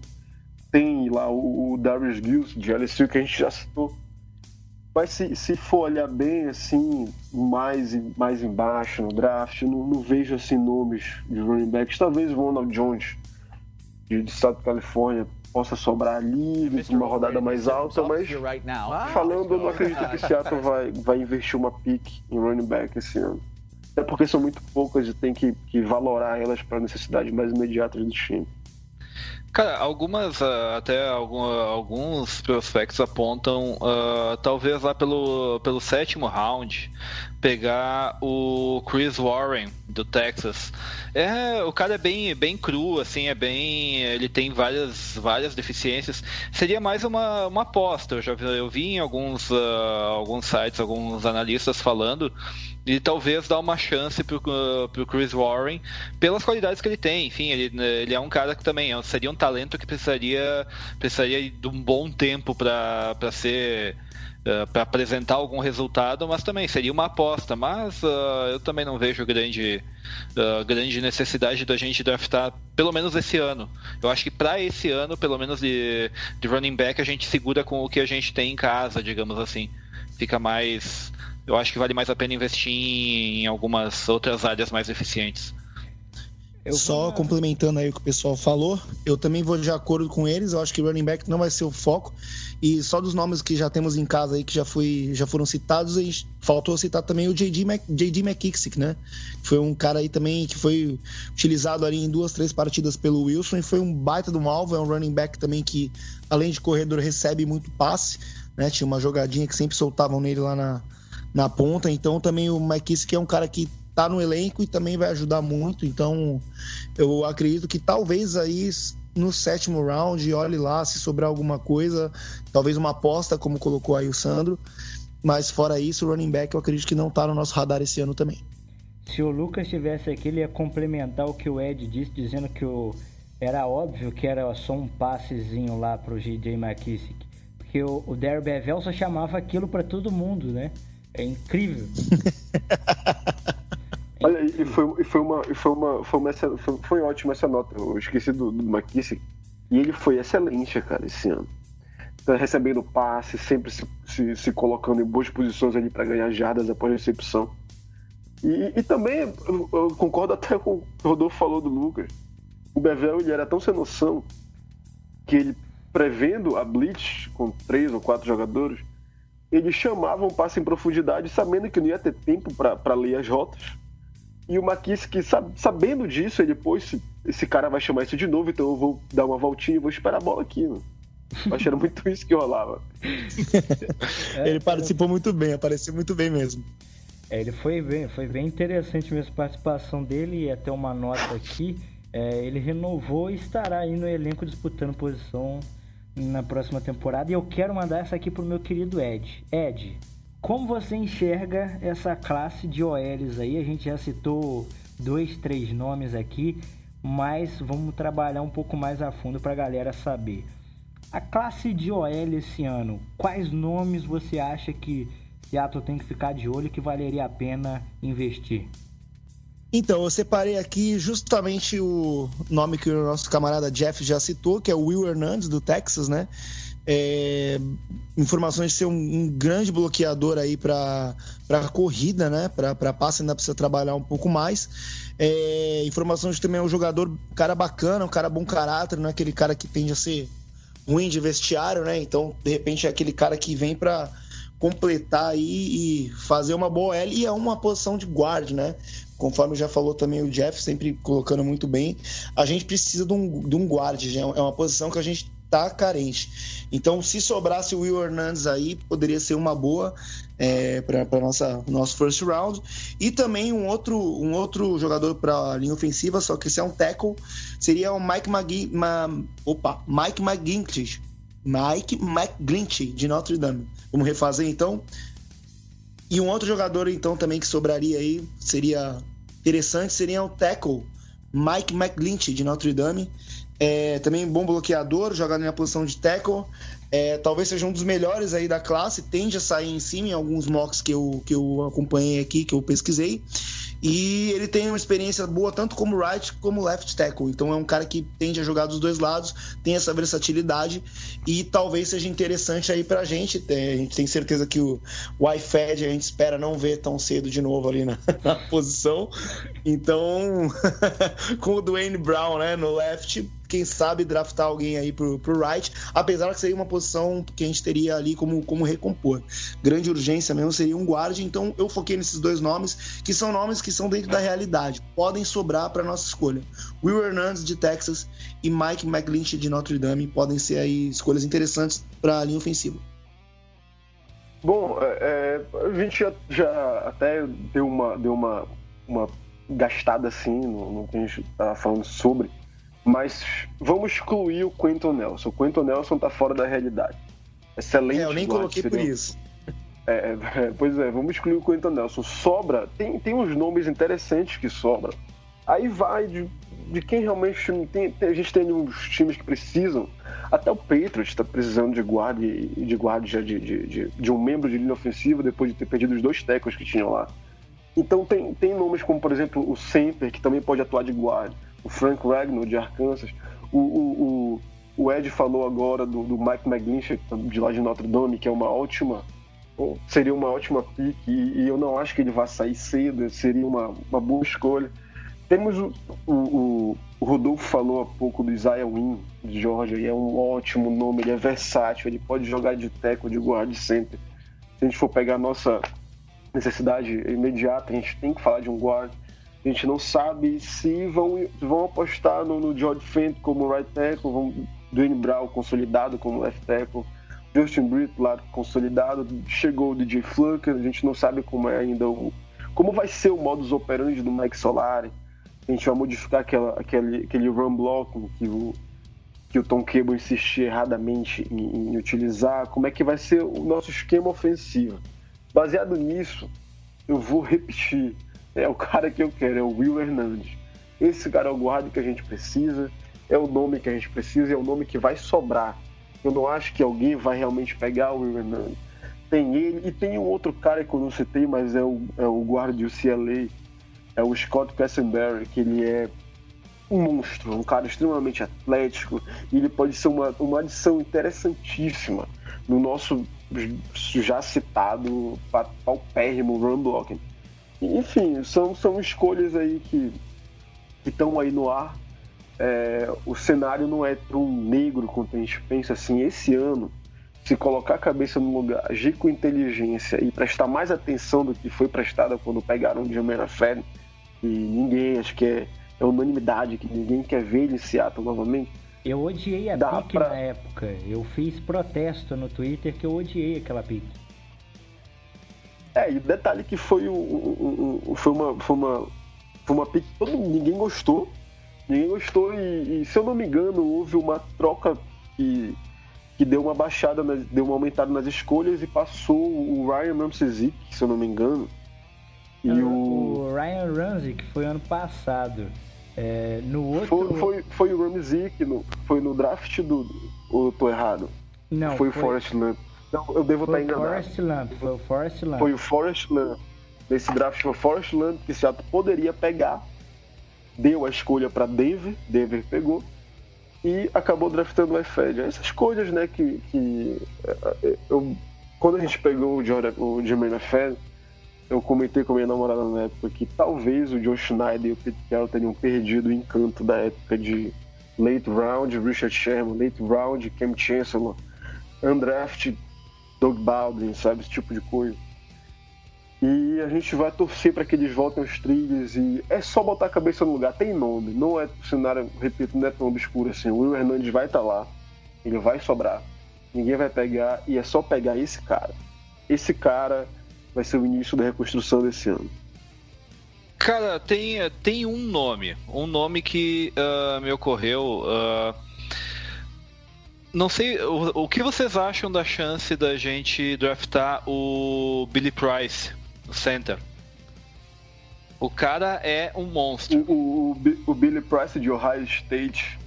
Tem lá o, o Darius Gills de LSU que a gente já citou. Mas se, se for olhar bem assim, mais, mais embaixo no draft, não, não vejo assim nomes de running backs. Talvez o Ronald Jones, de, de Estado de Califórnia, possa sobrar ali uma rodada mais alta, mas falando, eu não acredito que Seattle vai, vai investir uma pick em running back esse ano. Até porque são muito poucas e tem que, que valorar elas para necessidades mais imediatas do time. Cara, algumas, uh, até alguns prospectos apontam, uh, talvez lá pelo, pelo sétimo round, pegar o Chris Warren do Texas. É, o cara é bem, bem cru, assim, é bem, ele tem várias, várias deficiências. Seria mais uma, uma aposta. Eu já vi, eu vi em alguns, uh, alguns sites, alguns analistas falando e talvez dar uma chance pro, uh, pro Chris Warren pelas qualidades que ele tem. Enfim, ele, ele é um cara que também é, seria um talento que precisaria, precisaria de um bom tempo para ser uh, para apresentar algum resultado, mas também seria uma aposta. Mas uh, eu também não vejo grande, uh, grande necessidade da gente draftar, pelo menos esse ano. Eu acho que para esse ano, pelo menos de, de running back, a gente segura com o que a gente tem em casa, digamos assim. Fica mais eu acho que vale mais a pena investir em algumas outras áreas mais eficientes. Só complementando aí o que o pessoal falou, eu também vou de acordo com eles. Eu acho que running back não vai ser o foco. E só dos nomes que já temos em casa aí que já, foi, já foram citados, faltou citar também o JD, McKissick, né? Foi um cara aí também que foi utilizado ali em duas, três partidas pelo Wilson e foi um baita do alvo. É um running back também que, além de corredor, recebe muito passe. Né? Tinha uma jogadinha que sempre soltavam nele lá na, na ponta. Então também o McKissick é um cara que tá no elenco e também vai ajudar muito. Então eu acredito que talvez aí no sétimo round, olhe lá se sobrar alguma coisa, talvez uma aposta, como colocou aí o Sandro. Mas fora isso, o running back eu acredito que não tá no nosso radar esse ano também. Se o Lucas estivesse aqui, ele ia complementar o que o Ed disse, dizendo que o... era óbvio que era só um passezinho lá pro J.J. McKissick. Porque o, o Darryl Bevel só chamava aquilo para todo mundo, né? É incrível. Olha, e foi, foi uma. Foi, uma, foi, uma, foi, foi ótima essa nota. Eu esqueci do, do McKissick. E ele foi excelente, cara, esse ano. Tá recebendo passe, sempre se, se, se colocando em boas posições ali para ganhar jardas após recepção. E, e também, eu, eu, concordo até com o que o Rodolfo falou do Lucas. O Bevel ele era tão sem noção que ele, prevendo a blitz com três ou quatro jogadores, ele chamava um passe em profundidade sabendo que não ia ter tempo para ler as rotas e o Maquis, que sabendo disso, ele, pô, esse, esse cara vai chamar isso de novo, então eu vou dar uma voltinha e vou esperar a bola aqui. Né? Achando muito isso que rolava. ele participou muito bem, apareceu muito bem mesmo. É, ele foi bem, foi bem interessante mesmo a participação dele e até uma nota aqui. É, ele renovou e estará aí no elenco disputando posição na próxima temporada. E eu quero mandar essa aqui pro meu querido Ed. Ed, como você enxerga essa classe de OLs aí? A gente já citou dois, três nomes aqui, mas vamos trabalhar um pouco mais a fundo para a galera saber. A classe de OL esse ano, quais nomes você acha que Seattle tem que ficar de olho que valeria a pena investir? Então, eu separei aqui justamente o nome que o nosso camarada Jeff já citou, que é o Will Hernandez, do Texas, né? É, informações de ser um, um grande bloqueador aí para a corrida, né? Para passe ainda precisa trabalhar um pouco mais. É, informações de também é um jogador, cara bacana, um cara bom caráter, não é aquele cara que tende a ser ruim de vestiário, né? Então, de repente, é aquele cara que vem para completar aí e fazer uma boa L e é uma posição de guard, né? Conforme já falou também o Jeff, sempre colocando muito bem, a gente precisa de um, de um guard, é uma posição que a gente tá carente. Então, se sobrasse o Will Hernandez aí, poderia ser uma boa é, para nossa nosso first round. E também um outro, um outro jogador para a linha ofensiva, só que esse é um tackle, seria o Mike McGin, Ma, opa, Mike McGinty. Mike McGlinchey, de Notre Dame. Vamos refazer então. E um outro jogador então também que sobraria aí, seria interessante, seria o tackle Mike McGlinchey, de Notre Dame. É, também bom bloqueador, joga na posição de tackle. É, talvez seja um dos melhores aí da classe, tende a sair em cima em alguns mocks que eu, que eu acompanhei aqui, que eu pesquisei. E ele tem uma experiência boa tanto como right como left tackle. Então é um cara que tende a jogar dos dois lados, tem essa versatilidade e talvez seja interessante aí pra gente. É, a gente tem certeza que o, o iFed a gente espera não ver tão cedo de novo ali na, na posição. Então, com o Dwayne Brown né, no left, quem sabe draftar alguém aí pro, pro right, apesar que seria uma posição que a gente teria ali como, como recompor. Grande urgência mesmo seria um guarda, então eu foquei nesses dois nomes, que são nomes que são dentro da realidade, podem sobrar para nossa escolha. Will Hernandez de Texas e Mike McGlinchey de Notre Dame podem ser aí escolhas interessantes para a linha ofensiva. Bom, é, é, a gente já, já, até deu uma, deu uma, uma gastada assim no, no que a gente estava falando sobre mas vamos excluir o Quentin Nelson. O Quentin Nelson tá fora da realidade. Excelente. É, eu nem coloquei por isso. É, é, pois é, vamos excluir o Quentin Nelson. Sobra, tem, tem uns nomes interessantes que sobram. Aí vai de, de quem realmente tem, tem, a gente tem uns times que precisam. Até o Patriots está precisando de guarda de guarda de, de, de, de, um membro de linha ofensiva depois de ter perdido os dois tecos que tinham lá. Então tem, tem nomes como, por exemplo, o Semper, que também pode atuar de guarda o Frank Ragnow de Arkansas, o, o, o, o Ed falou agora do, do Mike McGlinchey de lá de Notre Dame, que é uma ótima seria uma ótima pick e, e, eu não acho que ele vá sair cedo, seria uma, uma boa escolha. Temos o, o, o, Rodolfo falou há pouco do Isaiah Wynn de Georgia, e é um ótimo nome, ele é versátil, ele pode jogar de teco, de guard center. Se a gente for pegar a nossa necessidade imediata, a gente tem que falar de um guard. A gente não sabe se vão, vão apostar no, no George Fent como right tackle, vão Dwayne Brown consolidado como left tackle, Justin Britt lá consolidado, chegou o DJ Flucker, a gente não sabe como é ainda o como vai ser o modus operandi do Mike Solari. A gente vai modificar aquela, aquele, aquele run block que o, que o Tom Cable insistia erradamente em, em utilizar, como é que vai ser o nosso esquema ofensivo. Baseado nisso, eu vou repetir é o cara que eu quero, é o Will Hernandes. Esse cara é o guarda que a gente precisa, é o nome que a gente precisa, é o nome que vai sobrar. Eu não acho que alguém vai realmente pegar o Will Hernandes. Tem ele e tem um outro cara que eu não citei, mas é o, é o guarda de UCLA, é o Scott Cassenberry, que ele é um monstro, um cara extremamente atlético, e ele pode ser uma, uma adição interessantíssima no nosso já citado paupérrimo run blocking. Enfim, são, são escolhas aí que estão aí no ar. É, o cenário não é tão negro quanto a gente pensa assim. Esse ano, se colocar a cabeça no lugar, agir com inteligência e prestar mais atenção do que foi prestada quando pegaram o Jamena Fed, e ninguém, acho que é, é unanimidade, que ninguém quer ver ele em Seattle novamente. Eu odiei a pique pra... na época. Eu fiz protesto no Twitter que eu odiei aquela pique. É, e o detalhe que foi, um, um, um, foi uma, foi uma, foi uma pique que ninguém gostou. Ninguém gostou e, e, se eu não me engano, houve uma troca que, que deu uma baixada, deu uma aumentada nas escolhas e passou o Ryan Ramsey, se eu não me engano. E o... o Ryan Ramsey, que foi ano passado. É, no outro... Foi, foi, foi o Ramsey, no, foi no draft do... Ou eu tô errado? Não, foi, foi... o Forrest Lamp. Não, eu devo estar enganado. Forrest Lamp, foi o Forrest Lamp. Foi o Forrest Lamp. Nesse draft foi o Forrest Lamp que Seattle poderia pegar. Deu a escolha para Denver, Denver pegou. E acabou draftando o Efed. Essas coisas, né, que, que eu, quando a gente pegou o, Jordan, o Jermaine Efed, eu comentei com a minha namorada na época que talvez o Joe Schneider e o Pete Carroll teriam perdido o encanto da época de late round, Richard Sherman, late round, Cam Chancellor, undraft, Doug Baldwin, sabe? Esse tipo de coisa. E a gente vai torcer para que eles voltem aos trilhos e é só botar a cabeça no lugar. Tem nome, não é cenário, repito, não é tão obscuro assim. O Will Hernandes vai estar tá lá, ele vai sobrar, ninguém vai pegar e é só pegar esse cara. Esse cara vai ser o início da reconstrução desse ano. Cara, tem, tem um nome, um nome que uh, me ocorreu. Uh, não sei, o, o que vocês acham da chance da gente draftar o Billy Price, o center? O cara é um monstro. O, o, o Billy Price de Ohio State.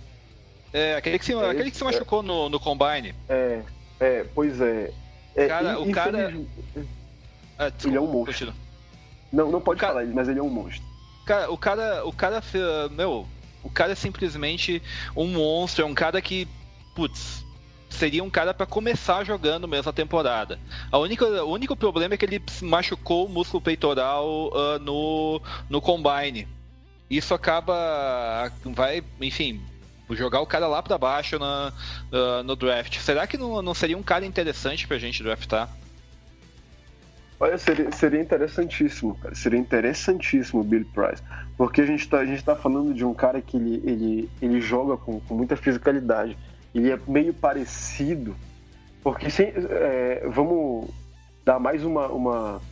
É, aquele que se, é, aquele que se machucou é, no, no Combine. É, é, pois é. é cara, o cara. Ah, desculpa, ele é um monstro. Continua. Não, não pode cara... falar, mas ele é um monstro. Cara, o cara, o cara, meu, o cara é simplesmente um monstro, é um cara que, putz, seria um cara para começar jogando mesmo a temporada. A única, o único problema é que ele machucou o músculo peitoral uh, no, no combine. Isso acaba, vai, enfim, jogar o cara lá para baixo na, uh, no draft. Será que não, não seria um cara interessante pra gente draftar? Olha, seria, seria interessantíssimo, cara. Seria interessantíssimo o Bill Price. Porque a gente está tá falando de um cara que ele, ele, ele joga com, com muita fisicalidade. Ele é meio parecido. Porque é, vamos dar mais uma, uma,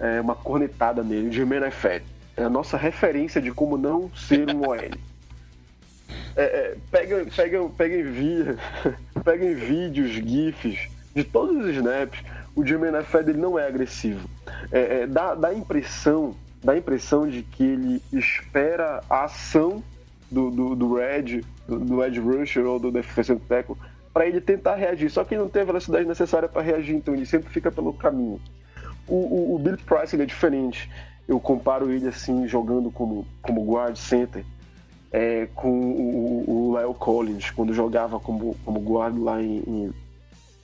é, uma cornetada nele. O Jermaine Fett é a nossa referência de como não ser um OL. É, é, pega, pega, pega, em via, pega em vídeos, GIFs de todos os snaps o Jermaine Fed ele não é agressivo. É, é, dá, dá, impressão, dá impressão de que ele espera a ação do, do, do Red, do, Edge Rusher ou do Defensive Tackle para ele tentar reagir. Só que ele não tem a velocidade necessária para reagir, então ele sempre fica pelo caminho. O, o, o Bill Price ele é diferente. Eu comparo ele assim, jogando como, como guard center, é, com o, o Lyle Collins, quando jogava como, como guard lá em, em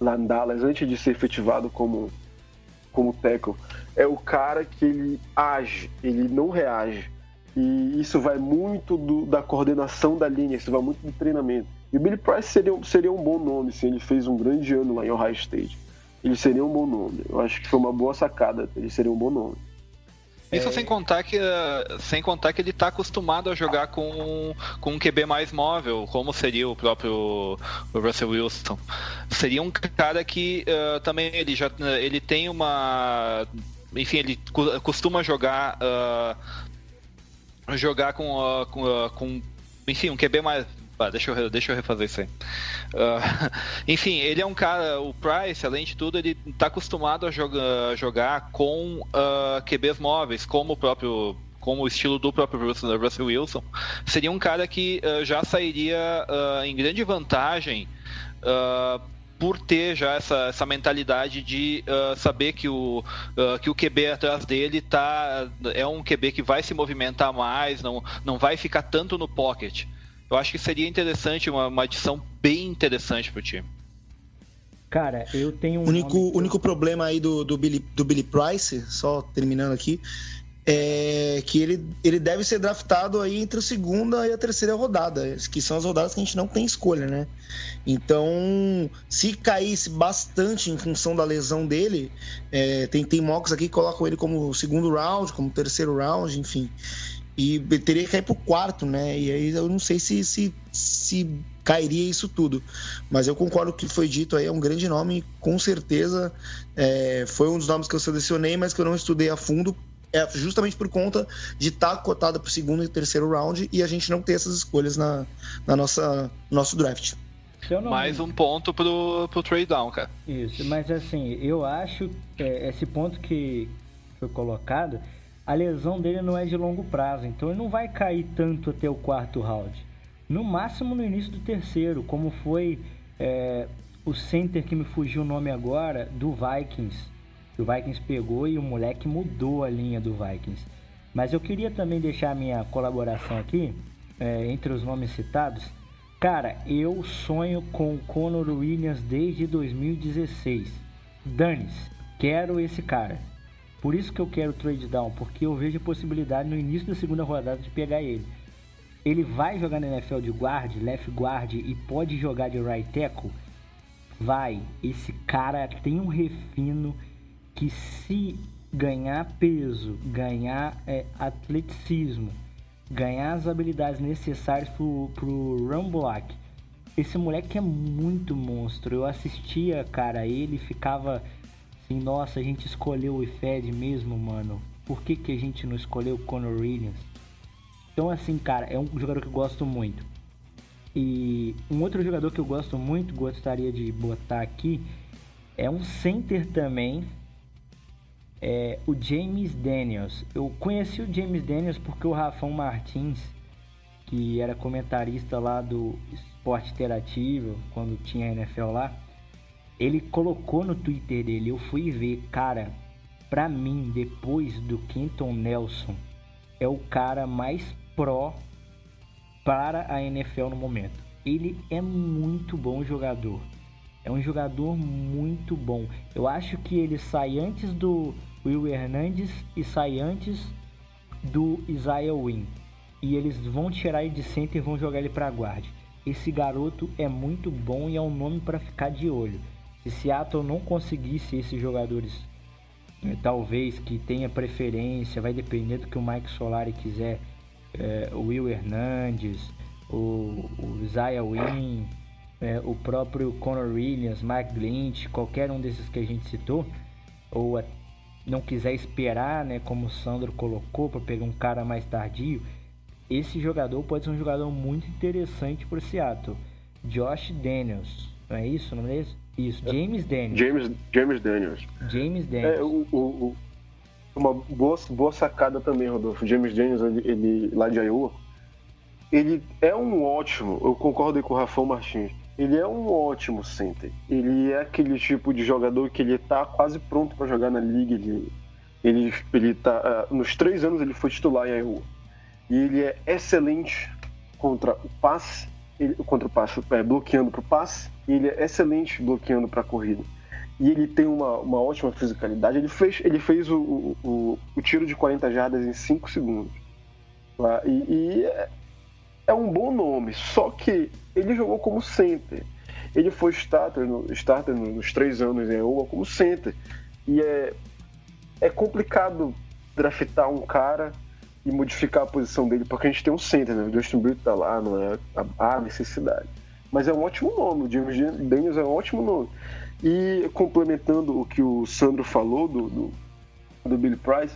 lá em Dallas, antes de ser efetivado como, como tackle, é o cara que ele age, ele não reage. E isso vai muito do, da coordenação da linha, isso vai muito do treinamento. E o Billy Price seria, seria um bom nome, se ele fez um grande ano lá em Ohio State. Ele seria um bom nome. Eu acho que foi uma boa sacada, ele seria um bom nome. Isso é... sem contar que sem contar que ele está acostumado a jogar com, com um QB mais móvel, como seria o próprio Russell Wilson. Seria um cara que uh, também ele já ele tem uma enfim, ele costuma jogar uh, jogar com, uh, com, com enfim, um QB mais ah, deixa, eu, deixa eu refazer isso aí. Uh, enfim, ele é um cara, o Price, além de tudo, ele está acostumado a jogar, jogar com uh, QBs móveis, como o próprio como o estilo do próprio Russell Wilson, seria um cara que uh, já sairia em grande vantagem por ter já essa, essa mentalidade de uh, saber que o, uh, que o QB atrás dele tá, é um QB que vai se movimentar mais, não, não vai ficar tanto no pocket. Eu acho que seria interessante, uma, uma adição bem interessante pro time. Cara, eu tenho um. O único, único problema aí do, do, Billy, do Billy Price, só terminando aqui, é que ele, ele deve ser draftado aí entre a segunda e a terceira rodada, que são as rodadas que a gente não tem escolha, né? Então, se caísse bastante em função da lesão dele, é, tem, tem mocks aqui que colocam ele como segundo round, como terceiro round, enfim e teria que cair pro quarto, né? E aí eu não sei se, se, se cairia isso tudo. Mas eu concordo que foi dito aí, é um grande nome, com certeza. É, foi um dos nomes que eu selecionei, mas que eu não estudei a fundo. É justamente por conta de estar tá cotada para o segundo e terceiro round e a gente não ter essas escolhas na, na nossa nosso draft. Mais um ponto pro, pro trade down, cara. Isso, mas assim, eu acho é, esse ponto que foi colocado a lesão dele não é de longo prazo, então ele não vai cair tanto até o quarto round. No máximo no início do terceiro, como foi é, o center que me fugiu o nome agora, do Vikings. O Vikings pegou e o moleque mudou a linha do Vikings. Mas eu queria também deixar minha colaboração aqui, é, entre os nomes citados. Cara, eu sonho com Conor Williams desde 2016. Dane-se, quero esse cara. Por isso que eu quero trade down, porque eu vejo a possibilidade no início da segunda rodada de pegar ele. Ele vai jogar na NFL de guard, left guard e pode jogar de right tackle? Vai. Esse cara tem um refino que se ganhar peso, ganhar é, atleticismo, ganhar as habilidades necessárias pro, pro block, esse moleque é muito monstro. Eu assistia, cara, ele ficava assim, nossa, a gente escolheu o IFED mesmo, mano. Por que, que a gente não escolheu o Conor Williams? Então, assim, cara, é um jogador que eu gosto muito. E um outro jogador que eu gosto muito, gostaria de botar aqui, é um center também, é o James Daniels. Eu conheci o James Daniels porque o Rafão Martins, que era comentarista lá do Esporte Interativo, quando tinha NFL lá, ele colocou no Twitter dele, eu fui ver, cara, pra mim, depois do Quinton Nelson, é o cara mais pró para a NFL no momento. Ele é muito bom jogador. É um jogador muito bom. Eu acho que ele sai antes do Will Hernandes e sai antes do Isaiah Wynn. E eles vão tirar ele de center e vão jogar ele para guarda. Esse garoto é muito bom e é um nome para ficar de olho. Se Seattle não conseguisse esses jogadores, né, talvez que tenha preferência, vai depender do que o Mike Solari quiser, é, o Will Hernandes, o, o Zaya Wynn, é, o próprio Conor Williams, Mike Lynch, qualquer um desses que a gente citou, ou a, não quiser esperar, né, como o Sandro colocou, para pegar um cara mais tardio, esse jogador pode ser um jogador muito interessante para o Seattle. Josh Daniels, não é isso, não é isso? Isso, James Daniels. James, James Daniels. James Daniels. É, o, o, uma boa, boa sacada também, Rodolfo. James Daniels, ele, ele, lá de Iowa, ele é um ótimo, eu concordo com o Rafael Martins, ele é um ótimo center. Ele é aquele tipo de jogador que ele tá quase pronto para jogar na liga. Ele, ele, ele tá, uh, nos três anos ele foi titular em Iowa. E ele é excelente contra o passe, ele, contra o passe, é, bloqueando para o passe ele é excelente bloqueando para a corrida. E ele tem uma, uma ótima fisicalidade. Ele fez, ele fez o, o, o tiro de 40 jardas em 5 segundos. Tá? E, e é, é, um bom nome, só que ele jogou como center. Ele foi starter, no, starter nos três anos em Iowa como center. E é, é complicado draftar um cara e modificar a posição dele, porque a gente tem um center, né? O Justin Britt tá lá, não é a, a necessidade. Mas é um ótimo nome, o James Daniels é um ótimo nome. E complementando o que o Sandro falou do, do, do Billy Price,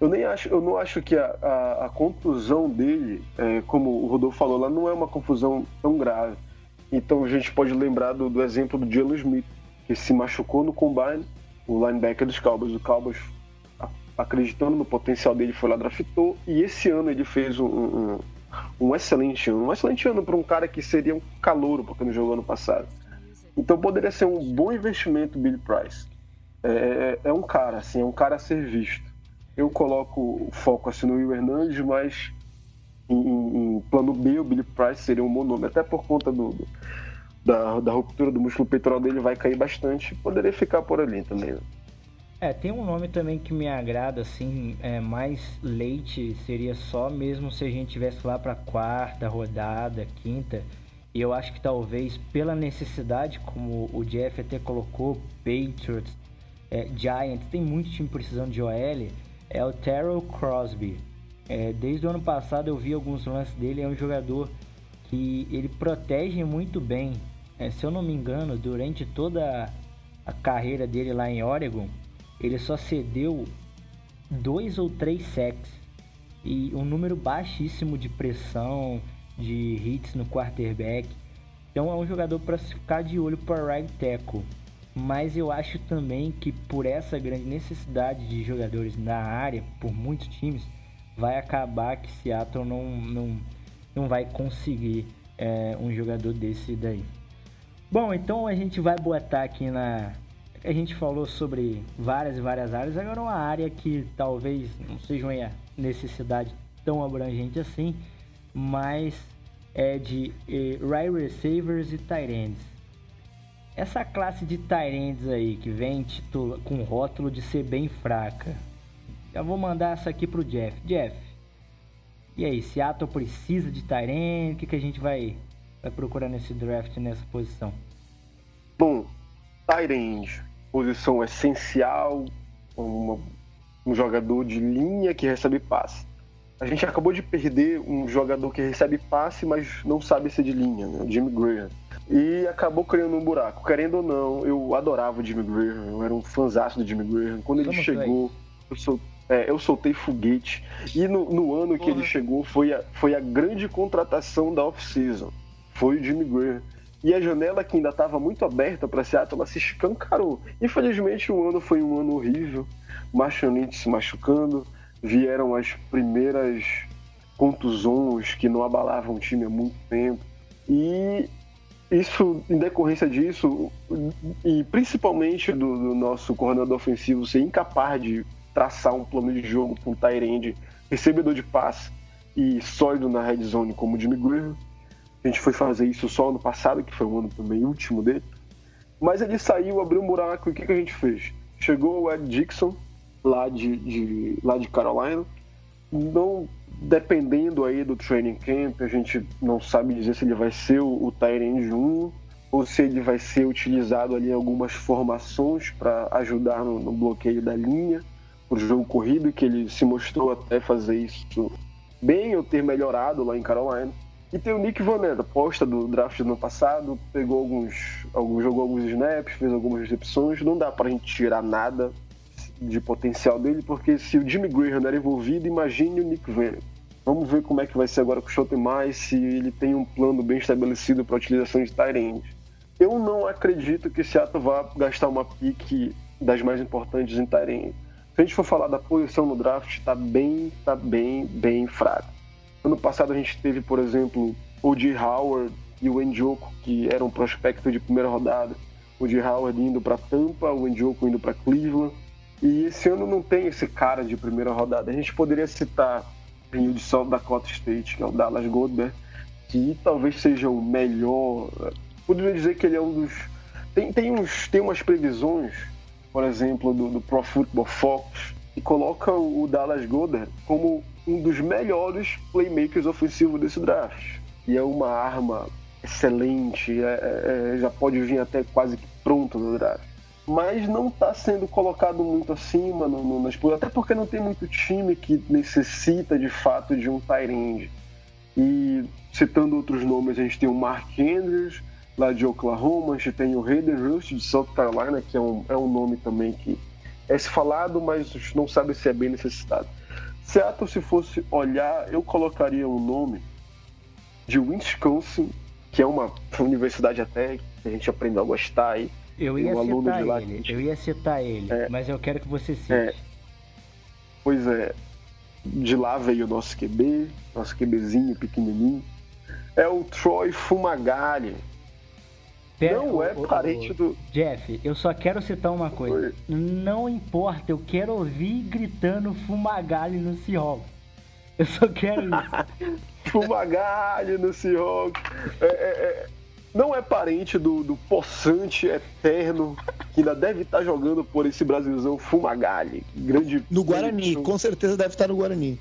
eu nem acho, eu não acho que a, a, a contusão dele, é, como o Rodolfo falou lá, não é uma confusão tão grave. Então a gente pode lembrar do, do exemplo do Jalen Smith, que se machucou no combine, o linebacker dos Cowboys. O Cowboys, acreditando no potencial dele, foi lá draftou. E esse ano ele fez um, um, um excelente ano. Um excelente ano para um cara que seria um calouro, porque não jogou ano passado. Então poderia ser um bom investimento Billy Price. É, é, é um cara, assim, é um cara a ser visto. Eu coloco o foco assim no Will Hernandes, mas em, em, plano B o Billy Price seria um bom nome, até por conta do, do da, da, ruptura do músculo peitoral dele vai cair bastante, poderia ficar por ali também. É, tem um nome também que me agrada, assim, é, mais leite seria só mesmo se a gente tivesse lá para quarta rodada, quinta. E eu acho que talvez pela necessidade, como o Jeff até colocou, Patriots, é, Giants, tem muito time precisando de OL, é o Terrell Crosby. É, desde o ano passado eu vi alguns lances dele, é um jogador que ele protege muito bem. É, se eu não me engano, durante toda a carreira dele lá em Oregon, ele só cedeu dois ou três sacks e um número baixíssimo de pressão, de hits no quarterback. Então é um jogador para ficar de olho para right tackle. Mas eu acho também que por essa grande necessidade de jogadores na área, por muitos times, vai acabar que Seattle não, não, não vai conseguir é, um jogador desse daí. Bom, então a gente vai botar aqui na. A gente falou sobre várias e várias áreas, agora uma área que talvez não seja uma necessidade tão abrangente assim, mas é de eh, wide receivers e tight ends. Essa classe de Tyrands aí que vem titula, com rótulo de ser bem fraca. Já vou mandar essa aqui pro Jeff. Jeff, e aí, Seattle precisa de Tyrant? O que, que a gente vai, vai procurar nesse draft, nessa posição? Bom, Tyrant, posição essencial, uma, um jogador de linha que recebe passe. A gente acabou de perder um jogador que recebe passe, mas não sabe ser de linha, né? o Jimmy Graham e acabou criando um buraco. Querendo ou não, eu adorava o Jimmy Graham, eu era um fãzaço do Jimmy Graham. Quando ele chegou, eu, sol, é, eu, soltei foguete. E no, no ano Porra. que ele chegou, foi a, foi a grande contratação da off-season. Foi o Jimmy Graham. E a janela que ainda estava muito aberta para Seattle, ela se escancarou. Infelizmente, o ano foi um ano horrível. Machonite se machucando, vieram as primeiras contusões que não abalavam o time há muito tempo. E isso, em decorrência disso, e principalmente do, do, nosso coordenador ofensivo ser incapaz de traçar um plano de jogo com Tyrande, recebedor de passe e sólido na red zone como o Jimmy Graham. A gente foi fazer isso só ano passado, que foi o ano também último dele. Mas ele saiu, abriu um buraco e o que, que a gente fez? Chegou o Ed Dixon, lá de, de, lá de Carolina. Não dependendo aí do training camp, a gente não sabe dizer se ele vai ser o, o Tyrande 1 ou se ele vai ser utilizado ali em algumas formações para ajudar no, no, bloqueio da linha, o jogo corrido, que ele se mostrou até fazer isso bem ou ter melhorado lá em Carolina. E tem o Nick Vanetta, aposta do draft do ano passado, pegou alguns, alguns, jogou alguns snaps, fez algumas recepções, não dá para a gente tirar nada de potencial dele, porque se o Jimmy Graham era envolvido, imagine o Nick Vanetta. Vamos ver como é que vai ser agora com o Schotten se ele tem um plano bem estabelecido para a utilização de Tyrande. Eu não acredito que Seattle vá gastar uma pique das mais importantes em Tyrande. Se a gente for falar da posição no draft, está bem, tá bem, bem fraco. Ano passado a gente teve, por exemplo, o J. Howard e o Njoku, que eram um prospecto de primeira rodada. O J. Howard indo para Tampa, o Njoku indo para Cleveland. E esse ano não tem esse cara de primeira rodada. A gente poderia citar tem o de South Dakota State, que é o Dallas Goldberg, que talvez seja o melhor. Poderia dizer que ele é um dos. Tem, tem, uns, tem umas previsões, por exemplo, do, do Pro Football Focus, que coloca o Dallas Goddard como um dos melhores playmakers ofensivos desse draft. E é uma arma excelente, é, é, é já pode vir até quase que pronto no draft mas não está sendo colocado muito acima no, no, até porque não tem muito time que necessita de fato de um Tyrande. E citando outros nomes, a gente tem o Mark Andrews, lá de Oklahoma, a gente tem o Hayden Rust de South Carolina, que é um, é um nome também que é se falado, mas não sabe se é bem necessitado. Seattle, se fosse olhar, eu colocaria o um nome de Wisconsin que é uma universidade até que a gente aprendeu a gostar aí. Eu ia um citar ele, lá, gente... eu ia citar ele, é, mas eu quero que você cite. É, pois é, de lá veio o nosso QB, nosso QBzinho pequenininho. É o Troy Fumagalli. Pera, não é parente do. Jeff, eu só quero citar uma coisa. Oi. Não importa, eu quero ouvir gritando Fumagalli no Seahawks. Eu só quero isso. Fumagalli no Seahawks. É, é, é, não é parente do, do possante eterno que ainda deve estar jogando por esse Brasilzão Fumagalli. Grande. No Guarani, com certeza deve estar no Guarani.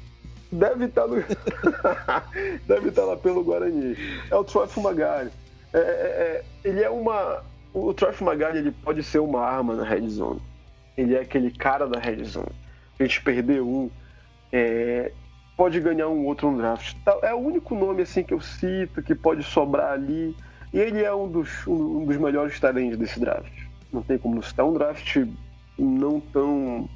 Deve estar no. deve estar lá pelo Guarani. É o Troy Fumagalli. É, é, é, ele é uma. O Troy Fumagalli ele pode ser uma arma na red zone. Ele é aquele cara da red zone. A gente perder um, é, pode ganhar um outro no draft. É o único nome assim que eu cito que pode sobrar ali. E ele é um dos, um, dos melhores talentos desse draft. Não tem como não citar. Um draft não tão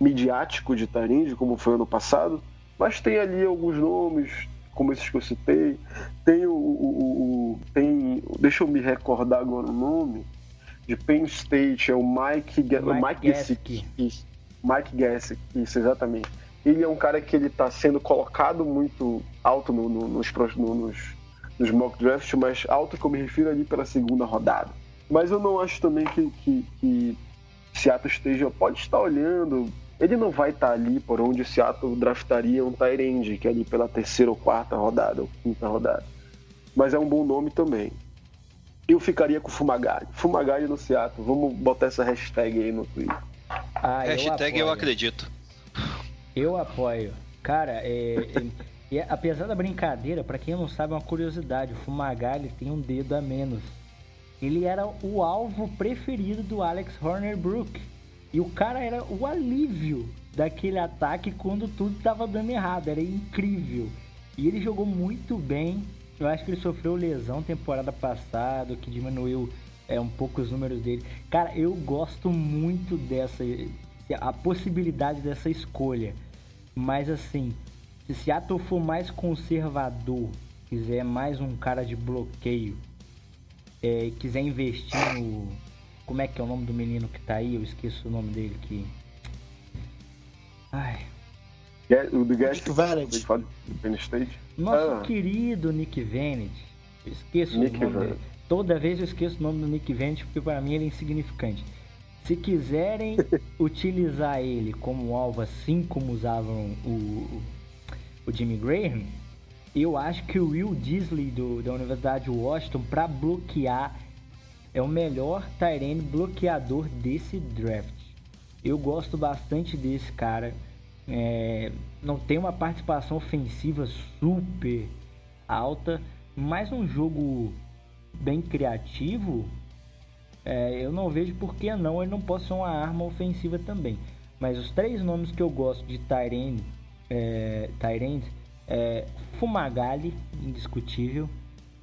midiático de Tarinde como foi ano passado, mas tem ali alguns nomes, como esses que eu citei. Tem o, o, o tem, deixa eu me recordar agora o nome de Penn State, é o Mike, Mike, Mike Gesick. Mike Gesick, isso exatamente. Ele é um cara que ele está sendo colocado muito alto no, no, nos, no, nos nos mock drafts, mas alto que eu me refiro ali pela segunda rodada. Mas eu não acho também que, que, que Seattle esteja, pode estar olhando, ele não vai estar ali por onde o Seattle draftaria um Tyrande, que é ali pela terceira ou quarta rodada, ou quinta rodada. Mas é um bom nome também. Eu ficaria com Fumagalli. Fumagalli no Seattle. Vamos botar essa hashtag aí no Twitter. Ah, hashtag eu, eu acredito. Eu apoio. Cara, é, e apesar da brincadeira, para quem não sabe, é uma curiosidade: o Fumagalli tem um dedo a menos. Ele era o alvo preferido do Alex Hornerbrook. E o cara era o alívio daquele ataque quando tudo estava dando errado. Era incrível. E ele jogou muito bem. Eu acho que ele sofreu lesão temporada passada, que diminuiu é, um pouco os números dele. Cara, eu gosto muito dessa. a possibilidade dessa escolha. Mas assim, se Seattle for mais conservador, quiser mais um cara de bloqueio, é, quiser investir no. Como é que é o nome do menino que tá aí? Eu esqueço o nome dele aqui. Ai. O do Nick Vanity. Nosso ah. querido Nick Vanity. Eu esqueço Nick o nome Vanity. dele. Toda vez eu esqueço o nome do Nick Vanity porque para mim ele é insignificante. Se quiserem utilizar ele como alvo assim como usavam o, o Jimmy Graham, eu acho que o Will Disley do, da Universidade de Washington para bloquear é o melhor Tyrene bloqueador desse draft. Eu gosto bastante desse cara. É, não tem uma participação ofensiva super alta, mas um jogo bem criativo. É, eu não vejo por que não ele não possa ser uma arma ofensiva também. Mas os três nomes que eu gosto de Tyrene é, Tyrande, é, Fumagalli, indiscutível,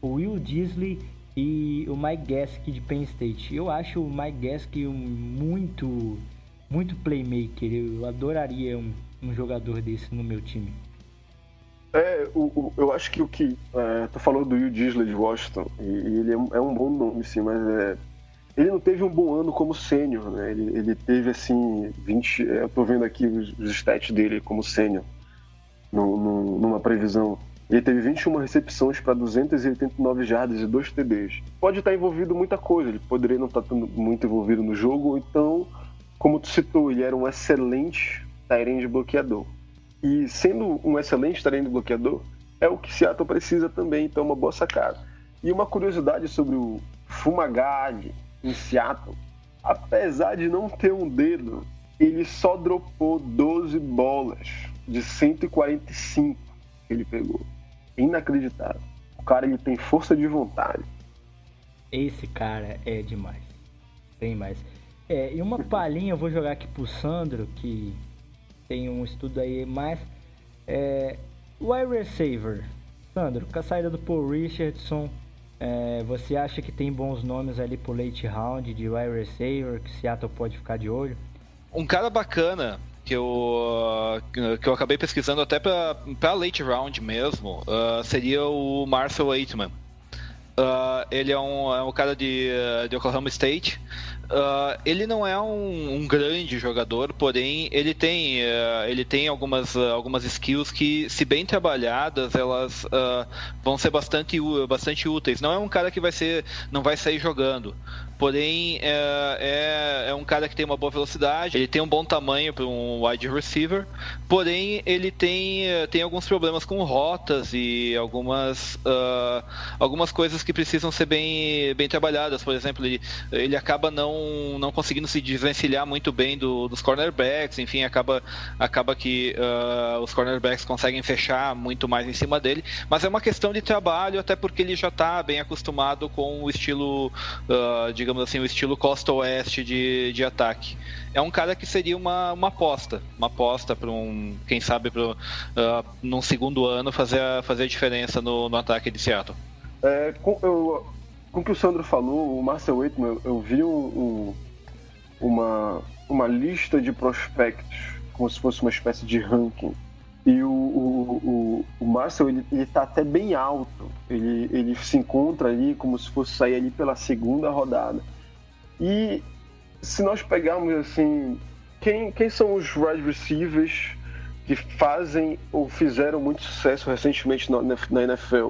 o Will Disley e o Mike Gesicki de Penn State. Eu acho o Mike um muito, muito playmaker. Eu adoraria um, um jogador desse no meu time. É, o, o, eu acho que o que. É, tô falando do Will Disley de Washington, e, e ele é um, é um, bom nome, sim, mas é, ele não teve um bom ano como sênior, né? Ele, ele teve assim, 20. Eu tô vendo aqui os, os stats dele como sênior no, no, numa previsão. Ele teve 21 recepções para 289 jardas e 2 TDs. Pode estar envolvido muita coisa, ele poderia não estar muito envolvido no jogo, ou então, como tu citou, ele era um excelente Tyrande bloqueador. E sendo um excelente Tyrande bloqueador, é o que Seattle precisa também, então é uma boa sacada. E uma curiosidade sobre o Fumagalli em Seattle, apesar de não ter um dedo, ele só dropou 12 bolas de 145 que ele pegou. Inacreditável. O cara ele tem força de vontade. Esse cara é demais. Tem mais. É, e uma palhinha eu vou jogar aqui pro Sandro, que tem um estudo aí mais. É, wide receiver. Sandro, com a saída do Paul Richardson, é, você acha que tem bons nomes ali pro late round de wide receiver que Seattle pode ficar de olho? Um cara bacana que eu, que eu acabei pesquisando até para late round mesmo, uh, seria o Marcel Aitman. Uh, ele é um, é um cara de, de Oklahoma State. Uh, ele não é um, um, grande jogador, porém ele tem, uh, ele tem algumas, algumas skills que, se bem trabalhadas, elas vão ser bastante, bastante úteis. Não é um cara que vai ser, não vai sair jogando, porém é, é, é, um cara que tem uma boa velocidade, ele tem um bom tamanho para um wide receiver, porém ele tem, tem alguns problemas com rotas e algumas, uh, algumas coisas que precisam ser bem, bem trabalhadas. Por exemplo, ele, ele acaba não, não conseguindo se desvencilhar muito bem do, dos cornerbacks, enfim, acaba, acaba que uh, os cornerbacks conseguem fechar muito mais em cima dele, mas é uma questão de trabalho, até porque ele já está bem acostumado com o estilo uh, de digamos assim, o estilo costa-oeste de, de ataque. É um cara que seria uma, uma aposta, uma aposta para um, quem sabe, para uh, num segundo ano fazer a, fazer a diferença no, no ataque de Seattle. É, com, eu, com o que o Sandro falou, o Marcel Waitman, eu, eu vi um, um, uma, uma lista de prospectos, como se fosse uma espécie de ranking. E o, o, o, o Marcel, ele, ele tá até bem alto. Ele, ele se encontra ali como se fosse sair ali pela segunda rodada. E se nós pegarmos assim, quem, quem são os wide receivers que fazem ou fizeram muito sucesso recentemente na, na NFL?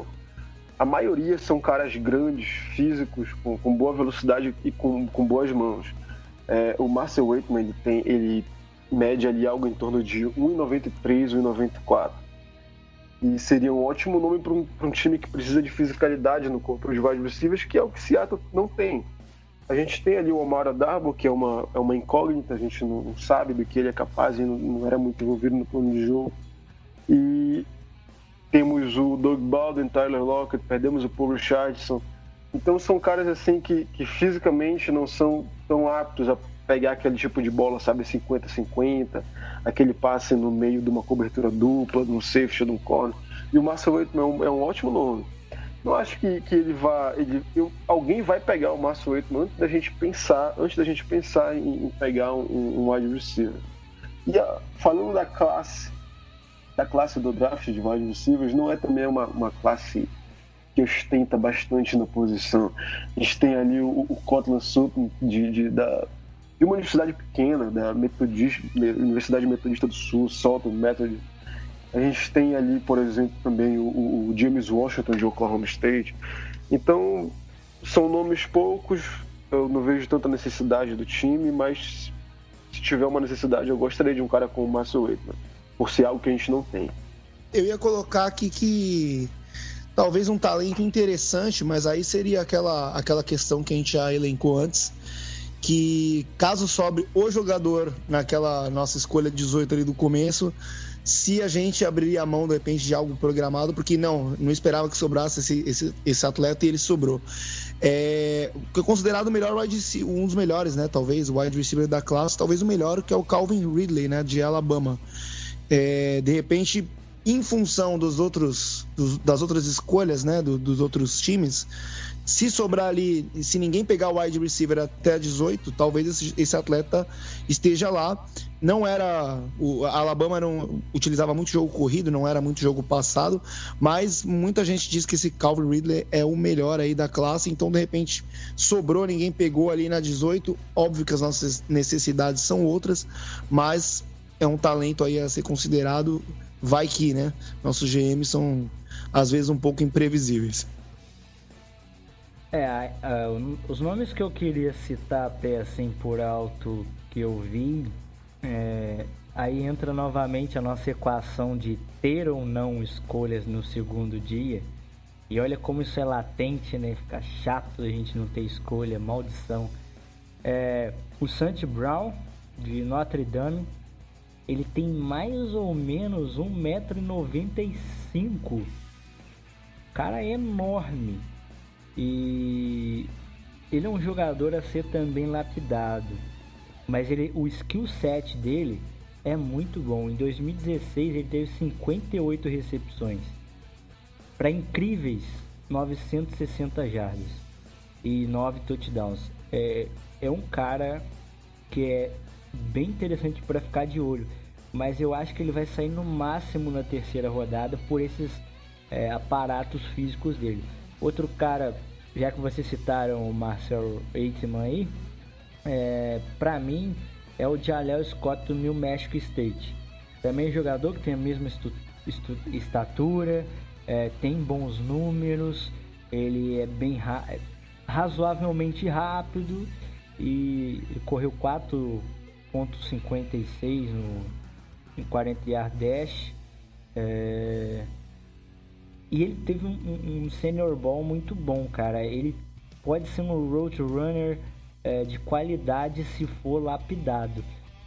A maioria são caras grandes, físicos, com, com boa velocidade e com, com boas mãos. É, o Marcel Waitman ele tem, ele mede ali algo em torno de 1,93, 1,94. E seria um ótimo nome para um, um, time que precisa de fisicalidade no corpo de wide receivers, que é o que Seattle não tem. A gente tem ali o Omar Darbo, que é uma, é uma incógnita, a gente não, não sabe do que ele é capaz e não, não, era muito envolvido no plano de jogo. E temos o Doug Baldwin, Tyler Lockett, perdemos o Paul Richardson. Então são caras assim que, que fisicamente não são tão aptos a pegar aquele tipo de bola, sabe, 50-50, aquele passe no meio de uma cobertura dupla, de um safety, de um corner. E o Marcel Waitman é um, é um ótimo nome. Não acho que, que ele vá. Ele, eu, alguém vai pegar o Marcel Waitman antes da gente pensar, antes da gente pensar em, em pegar um, um wide receiver. E a, falando da classe, da classe do draft de wide receivers, não é também uma, uma classe que ostenta bastante na posição. A gente tem ali o, o Cortland Sutton de, de, da, de uma universidade pequena, da Metodista, Universidade Metodista do Sul, Salton Methodist. A gente tem ali, por exemplo, também o, o, James Washington de Oklahoma State. Então, são nomes poucos, eu não vejo tanta necessidade do time, mas se tiver uma necessidade, eu gostaria de um cara como o Marcel Waitman, por ser algo que a gente não tem. Eu ia colocar aqui que talvez um talento interessante, mas aí seria aquela, aquela questão que a gente já elencou antes, que caso sobre o jogador naquela nossa escolha 18 ali do começo, se a gente abriria a mão de repente de algo programado, porque não, não esperava que sobrasse esse, esse, esse atleta e ele sobrou. É, é considerado o melhor wide um dos melhores, né? Talvez o wide receiver da classe, talvez o melhor, que é o Calvin Ridley, né? De Alabama. É, de repente, em função dos outros, dos, das outras escolhas, né? Do, dos outros times, se sobrar ali, se ninguém pegar o wide receiver até 18, talvez esse, esse atleta esteja lá. Não era. O a Alabama não utilizava muito jogo corrido, não era muito jogo passado, mas muita gente diz que esse Calvin Ridley é o melhor aí da classe, então de repente sobrou, ninguém pegou ali na 18. Óbvio que as nossas necessidades são outras, mas é um talento aí a ser considerado. Vai que, né? Nossos GMs são às vezes um pouco imprevisíveis. É, os nomes que eu queria citar até assim por alto que eu vi, é, aí entra novamente a nossa equação de ter ou não escolhas no segundo dia. E olha como isso é latente, né? Fica chato a gente não ter escolha, maldição. É, o Santi Brown, de Notre Dame, ele tem mais ou menos 1,95m. O cara é enorme. E ele é um jogador a ser também lapidado. Mas ele, o skill set dele é muito bom. Em 2016 ele teve 58 recepções para incríveis 960 jardas e 9 touchdowns. É, é um cara que é bem interessante para ficar de olho, mas eu acho que ele vai sair no máximo na terceira rodada por esses é, aparatos físicos dele. Outro cara já que vocês citaram o Marcel Eitman aí, é, para mim é o Jaleel Scott do New Mexico State. Também jogador que tem a mesma estatura, é, tem bons números, ele é bem ra é razoavelmente rápido e correu 4.56 no em 40 yard dash. É... E ele teve um, um, senior ball muito bom, cara. Ele pode ser um road runner é, de qualidade se for lapidado.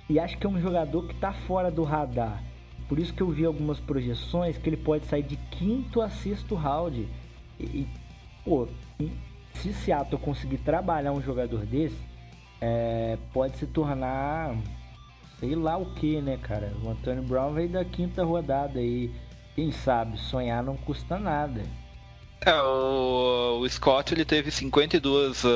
E acho que é um jogador que está fora do radar. Por isso que eu vi algumas projeções que ele pode sair de quinto a sexto round. E, e pô, se Seattle conseguir trabalhar um jogador desse, é, pode se tornar sei lá o que, né, cara? O Antônio Brown veio da quinta rodada aí. Quem sabe, sonhar não custa nada. É, o, o, Scott ele teve 52, uh,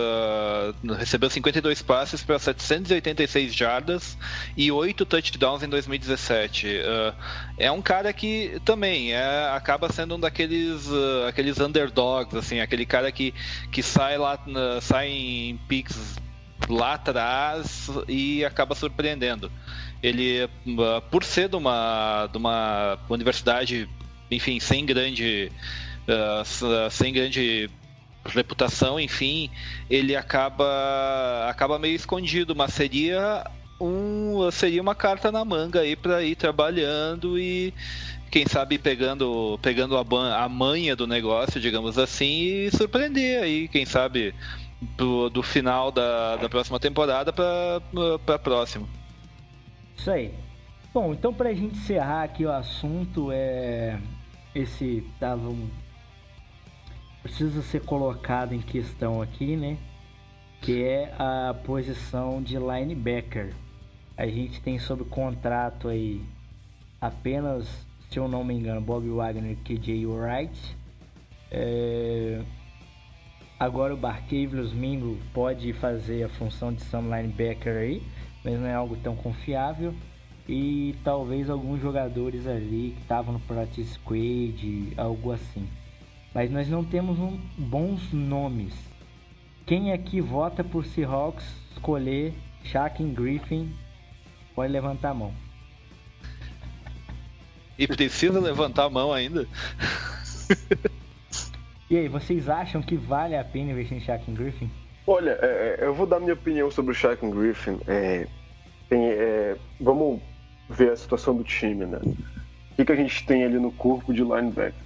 recebeu 52 passes para 786 jardas e 8 touchdowns em 2017. Uh, é um cara que também é, acaba sendo um daqueles uh, aqueles underdogs, assim, aquele cara que, que sai lá, sai em picks lá atrás e acaba surpreendendo. Ele, por ser de uma, de uma universidade, enfim, sem grande uh, sem grande reputação, enfim, ele acaba acaba meio escondido, mas seria um seria uma carta na manga aí para ir trabalhando e quem sabe pegando pegando a, a manha do negócio, digamos assim, e surpreender aí, quem sabe do, do final da, da próxima temporada para para próxima. Isso aí. Bom, então para a gente encerrar aqui o assunto é esse tava um precisa ser colocado em questão aqui, né? Que é a posição de linebacker. A gente tem sob contrato aí apenas, se eu não me engano, Bob Wagner e KJ Wright. É... Agora o Barcavius Mingo pode fazer a função de some linebacker aí, mas não é algo tão confiável. E talvez alguns jogadores ali que estavam no practice squad, algo assim mas nós não temos um, bons nomes. Quem aqui vota por Seahawks escolher Shaquem Griffin pode levantar a mão. E precisa levantar a mão ainda? e aí, vocês acham que vale a pena investir em Shaquem Griffin? Olha, é, é, eu vou dar minha opinião sobre o Shaquem Griffin. É, tem, é, vamos ver a situação do time, né? O que, que a gente tem ali no corpo de linebacker?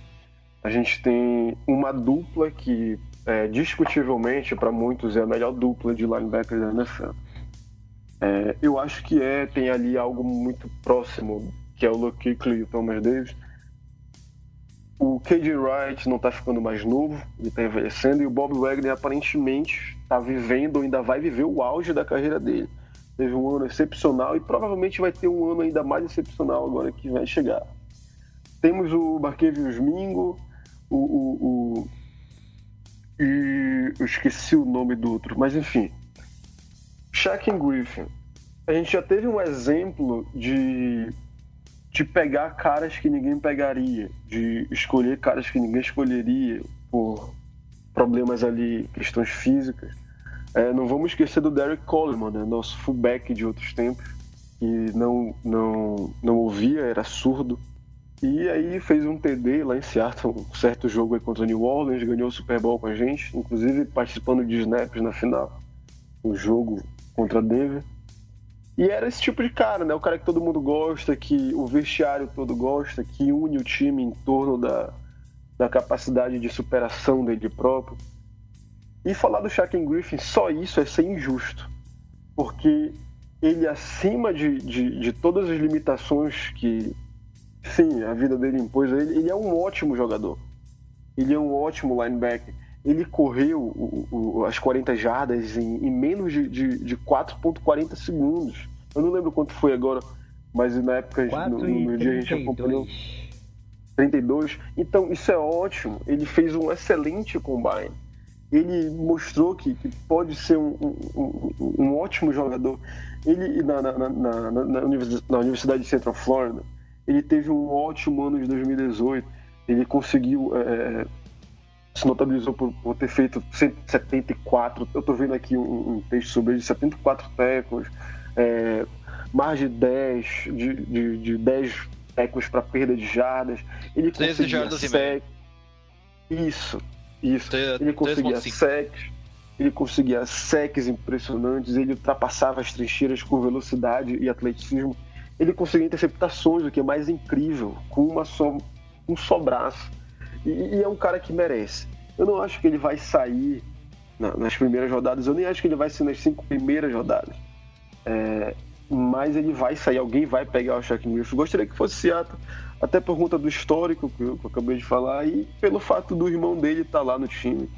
a gente tem uma dupla que, é, discutivelmente, para muitos, é a melhor dupla de linebackers da NFL. É, eu acho que é, tem ali algo muito próximo, que é o Luke Kuechly e o Thomas Davis. O KJ Wright não está ficando mais novo, ele está envelhecendo, e o Bob Wagner aparentemente está vivendo, ainda vai viver o auge da carreira dele. Teve um ano excepcional e provavelmente vai ter um ano ainda mais excepcional agora que vai chegar. Temos o Marquevius Mingo, o, o, o, e eu esqueci o nome do outro, mas enfim. Shaquem Griffin. A gente já teve um exemplo de, de pegar caras que ninguém pegaria, de escolher caras que ninguém escolheria por problemas ali, questões físicas. É, não vamos esquecer do Derek Coleman, né, nosso fullback de outros tempos, que não, não, não ouvia, era surdo, e aí fez um TD lá em Seattle, um certo jogo contra o New Orleans, ganhou o Super Bowl com a gente, inclusive participando de snaps na final, o um jogo contra Denver. E era esse tipo de cara, né? O cara que todo mundo gosta, que o vestiário todo gosta, que une o time em torno da, da capacidade de superação dele próprio. E falar do Shaquem Griffin, só isso é ser injusto. Porque ele, acima de, de, de todas as limitações que Sim, a vida dele impôs. Ele, ele é um ótimo jogador. Ele é um ótimo linebacker. Ele correu o, o, as 40 jardas em, em menos de, de, de 4,40 segundos. Eu não lembro quanto foi agora, mas na época, no, no dia a gente acompanhou. 32. Então, isso é ótimo. Ele fez um excelente combine. Ele mostrou que, que pode ser um, um, um, ótimo jogador. Ele, na, na, na, na, na Universidade de Central Florida, ele teve um ótimo ano de 2018. Ele conseguiu é, se notabilizou por, por, ter feito 174. Eu estou vendo aqui um, um, texto sobre ele, 74 tecos, é, mais de 10, de, de, de 10 tecos para perda de jardas. Ele conseguia jardas sec... Isso, isso. ele conseguia secs, ele conseguia secs impressionantes, ele ultrapassava as trincheiras com velocidade e atleticismo. Ele conseguia interceptações, o que é mais incrível, com uma só, um só braço. E, e, é um cara que merece. Eu não acho que ele vai sair na, nas primeiras rodadas, eu nem acho que ele vai ser nas cinco primeiras rodadas. É, mas ele vai sair, alguém vai pegar o Shaq Griffith. Gostaria que fosse Seattle, até por conta do histórico que eu, que eu, acabei de falar e pelo fato do irmão dele estar tá lá no time.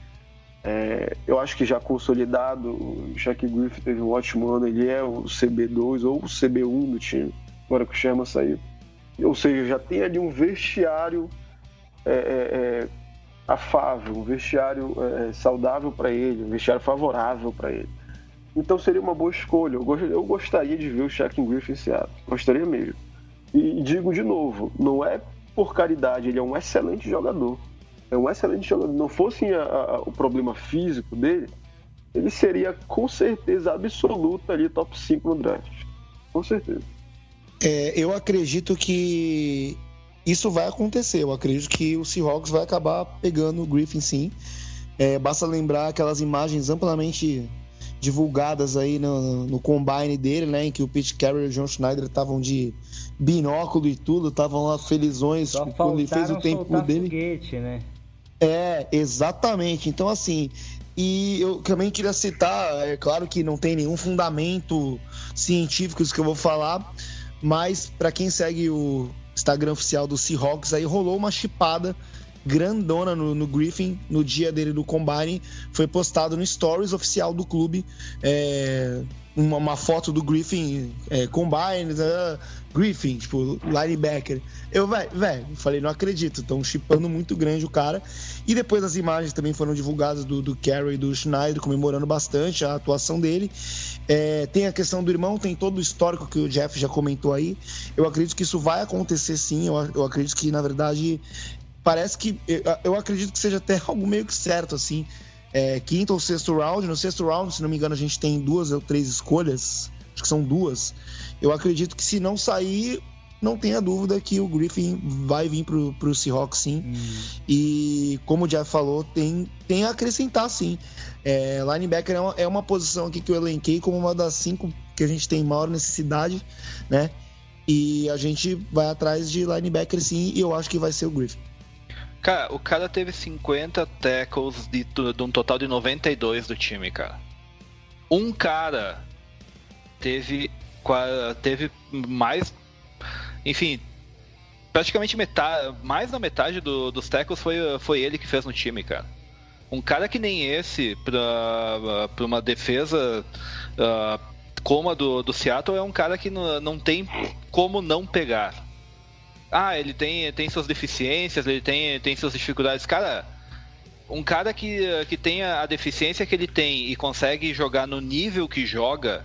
É, eu acho que já consolidado, o Shaq Griffith teve um ótimo ano, ele é o CB2 ou o CB1 do time, agora que o Sherman saiu. Ou seja, já tem ali um vestiário é, é, é, afável, um vestiário é, saudável para ele, um vestiário favorável para ele. Então seria uma boa escolha. Eu, gostaria de ver o Shaq Griffin em Seattle. Gostaria mesmo. E digo de novo, não é por caridade, ele é um excelente jogador. É um excelente jogador. Não fosse a, a, o problema físico dele, ele seria com certeza absoluta ali top 5 no draft. Com certeza. É, eu acredito que isso vai acontecer. Eu acredito que o Seahawks vai acabar pegando o Griffin sim. É, basta lembrar aquelas imagens amplamente divulgadas aí no, no combine dele, né? Em que o Pete Carroll e o John Schneider estavam de binóculo e tudo, estavam lá felizões Só quando ele fez o tempo dele. Foguete, né? É, exatamente. Então, assim, e eu também queria citar, é claro que não tem nenhum fundamento científico isso que eu vou falar, mas para quem segue o Instagram oficial do Seahawks, aí rolou uma chipada grandona no, no, Griffin no dia dele do Combine. Foi postado no Stories oficial do clube é, uma, uma, foto do Griffin é, Combine, uh, Griffin, tipo, linebacker. Eu, velho, falei, não acredito, estão chipando muito grande o cara. E depois as imagens também foram divulgadas do, do Carey e do Schneider, comemorando bastante a atuação dele. É, tem a questão do irmão, tem todo o histórico que o Jeff já comentou aí. Eu acredito que isso vai acontecer sim. Eu, eu acredito que, na verdade, parece que. Eu acredito que seja até algo meio que certo, assim. É, quinto ou sexto round. No sexto round, se não me engano, a gente tem duas ou três escolhas. Acho que são duas. Eu acredito que se não sair, não tenha dúvida que o Griffin vai vir pro, pro Seahawks sim. Hum. E como o Jeff falou, tem, tem a acrescentar sim. É, linebacker é uma, é uma posição aqui que eu elenquei como uma das cinco que a gente tem maior necessidade, né? E a gente vai atrás de linebacker sim, e eu acho que vai ser o Griffin. Cara, o cara teve 50 tackles de, de um total de 92 do time, cara. Um cara teve, teve mais. Enfim, praticamente metade, mais da metade do, dos tackles foi, foi ele que fez no time, cara. Um cara que nem esse, pra, pra uma defesa uh, como a do, do Seattle, é um cara que não, não tem como não pegar ah, ele tem, tem suas deficiências, ele tem, tem suas dificuldades. Cara, um cara que, que tem a deficiência que ele tem e consegue jogar no nível que joga,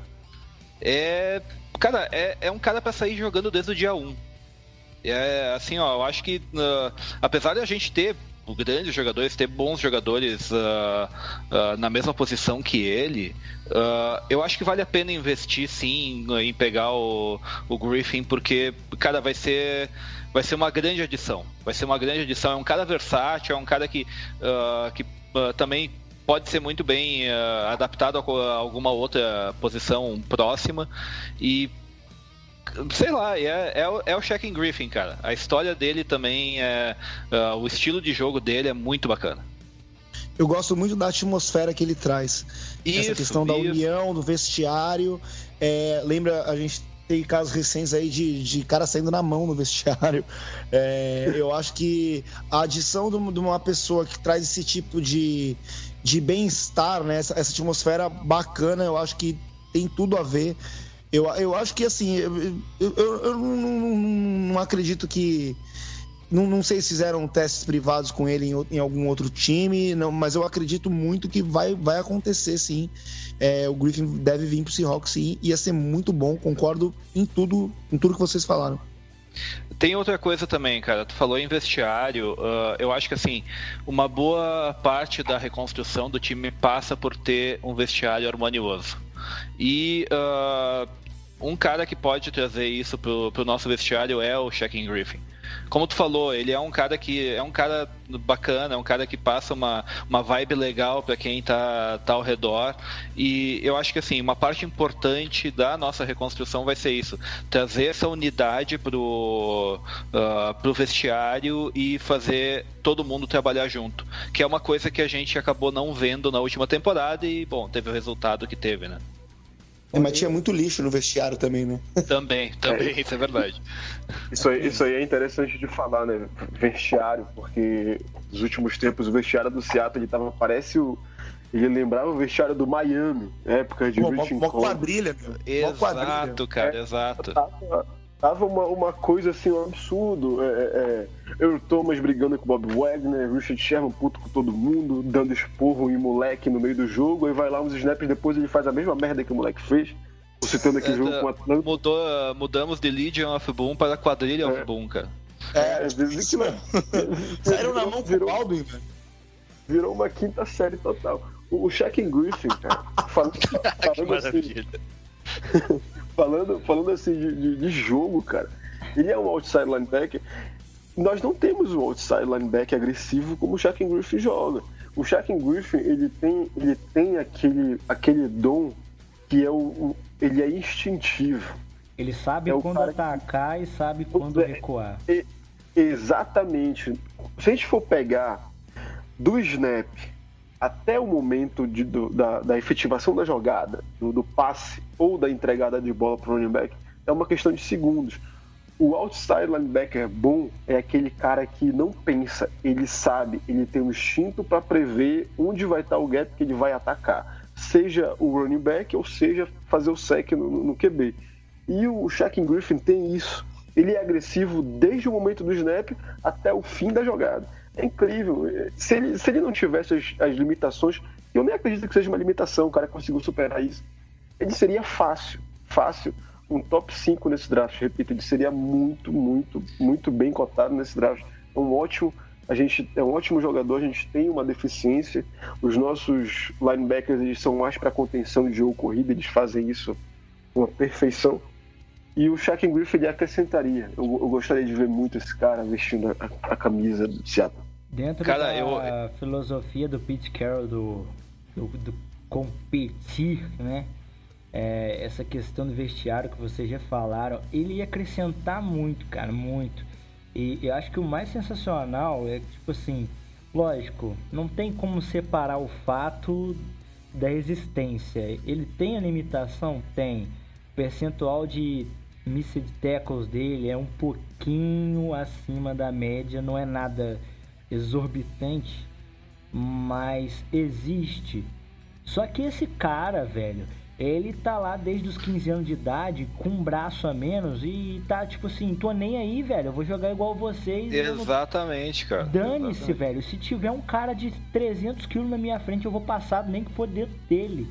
é. Cara, é, é um cara para sair jogando desde o dia 1. É assim, ó, eu acho que uh, apesar de a gente ter grandes jogadores, ter bons jogadores uh, uh, na mesma posição que ele, uh, eu acho que vale a pena investir sim em pegar o, o Griffin, porque, cara, vai ser, vai ser uma grande adição. Vai ser uma grande adição. É um cara versátil, é um cara que, que também pode ser muito bem adaptado a alguma outra posição próxima e sei lá, é, é, é o Shaq Griffin, cara. A história dele também é. Uh, o estilo de jogo dele é muito bacana. Eu gosto muito da atmosfera que ele traz. Isso, Essa questão isso. da união, do vestiário. É, lembra, a gente tem casos recentes aí de, de cara saindo na mão no vestiário. É, eu acho que a adição de uma pessoa que traz esse tipo de, de bem-estar, né? Essa, essa atmosfera bacana, eu acho que tem tudo a ver eu, eu acho que assim, eu, eu, eu não, não, não, acredito que. Não, não sei se fizeram testes privados com ele em, em algum outro time, não, mas eu acredito muito que vai, vai acontecer sim. É, o Griffin deve vir pro Seahawks sim, ia ser muito bom, concordo em tudo, em tudo que vocês falaram. Tem outra coisa também, cara. Tu falou em vestiário. Uh, eu acho que assim, uma boa parte da reconstrução do time passa por ter um vestiário harmonioso. E uh, um cara que pode trazer isso pro, pro nosso vestiário é o Shaquem Griffin como tu falou, ele é um cara que é um cara bacana, é um cara que passa uma, uma vibe legal para quem tá, tá ao redor. E eu acho que assim, uma parte importante da nossa reconstrução vai ser isso: trazer essa unidade pro, uh, pro vestiário e fazer todo mundo trabalhar junto. Que é uma coisa que a gente acabou não vendo na última temporada e, bom, teve o resultado que teve, né? É, mas tinha muito lixo no vestiário também, né? Também, também, é, isso é verdade. Isso aí, isso aí é interessante de falar, né? Vestiário, porque nos últimos tempos o vestiário do Seattle ele tava, parece o. Ele lembrava o vestiário do Miami, época de Pô, Uma quadrilha, meu. Exato, quadrilha. cara, é, exato. Tava, tava uma, uma coisa assim, um absurdo. É, é, eu Thomas brigando com o Bob Wagner, Richard Sherman puto com todo mundo, dando esporro em moleque no meio do jogo, aí vai lá uns snaps depois ele faz a mesma merda que o moleque fez. Citando aqui é, jogo com Atlanta. Mudou, mudamos de Legion of Boom para Quadrilha é. of Boom, cara. É, dizem que não. Saíram na mão virou, com o Baldwin, velho. Virou uma quinta série total. O, o Shaq Griffin, cara, falando, falando assim, falando, falando assim de, de, de, jogo, cara, ele é um outside linebacker. Nós não temos um outside linebacker agressivo como o Shaq Griffin joga. O Shaq Griffin, ele tem, ele tem aquele, aquele dom que é o, o ele é instintivo. Ele sabe é quando atacar que... e sabe quando é, recuar. É, exatamente. Se a gente for pegar do snap até o momento de, do, da, da, efetivação da jogada, do, do, passe ou da entregada de bola para o running back, é uma questão de segundos. O outside linebacker bom é aquele cara que não pensa, ele sabe, ele tem um instinto para prever onde vai estar o gap que ele vai atacar, seja o running back ou seja fazer o sec no, no QB. E o Shaquem Griffin tem isso. Ele é agressivo desde o momento do snap até o fim da jogada. É incrível. Se ele, se ele não tivesse as, as limitações, eu nem acredito que seja uma limitação, o cara conseguiu superar isso. Ele seria fácil, fácil, um top 5 nesse draft. Repito, ele seria muito, muito, muito bem cotado nesse draft. É um ótimo, a gente é um ótimo jogador, a gente tem uma deficiência. Os nossos linebackers eles são mais para contenção de jogo corrida, eles fazem isso com uma perfeição. E o Shaq Griffin ele acrescentaria. Eu, eu, gostaria de ver muito esse cara vestindo a, a camisa do Seattle. Dentro cara, da eu... filosofia do Pete Carroll do, do, do competir, né? É, essa questão do vestiário que vocês já falaram, ele ia acrescentar muito, cara, muito. E eu acho que o mais sensacional é tipo assim, lógico, não tem como separar o fato da existência. Ele tem a limitação? Tem. O percentual de missed tackles dele é um pouquinho acima da média, não é nada exorbitante, mas existe. Só que esse cara, velho, ele tá lá desde os 15 anos de idade, com um braço a menos, e tá tipo assim, tô nem aí, velho, eu vou jogar igual vocês. Exatamente, cara. Dane-se, velho. Se tiver um cara de 300 quilos na minha frente, eu vou passar nem que for dentro dele.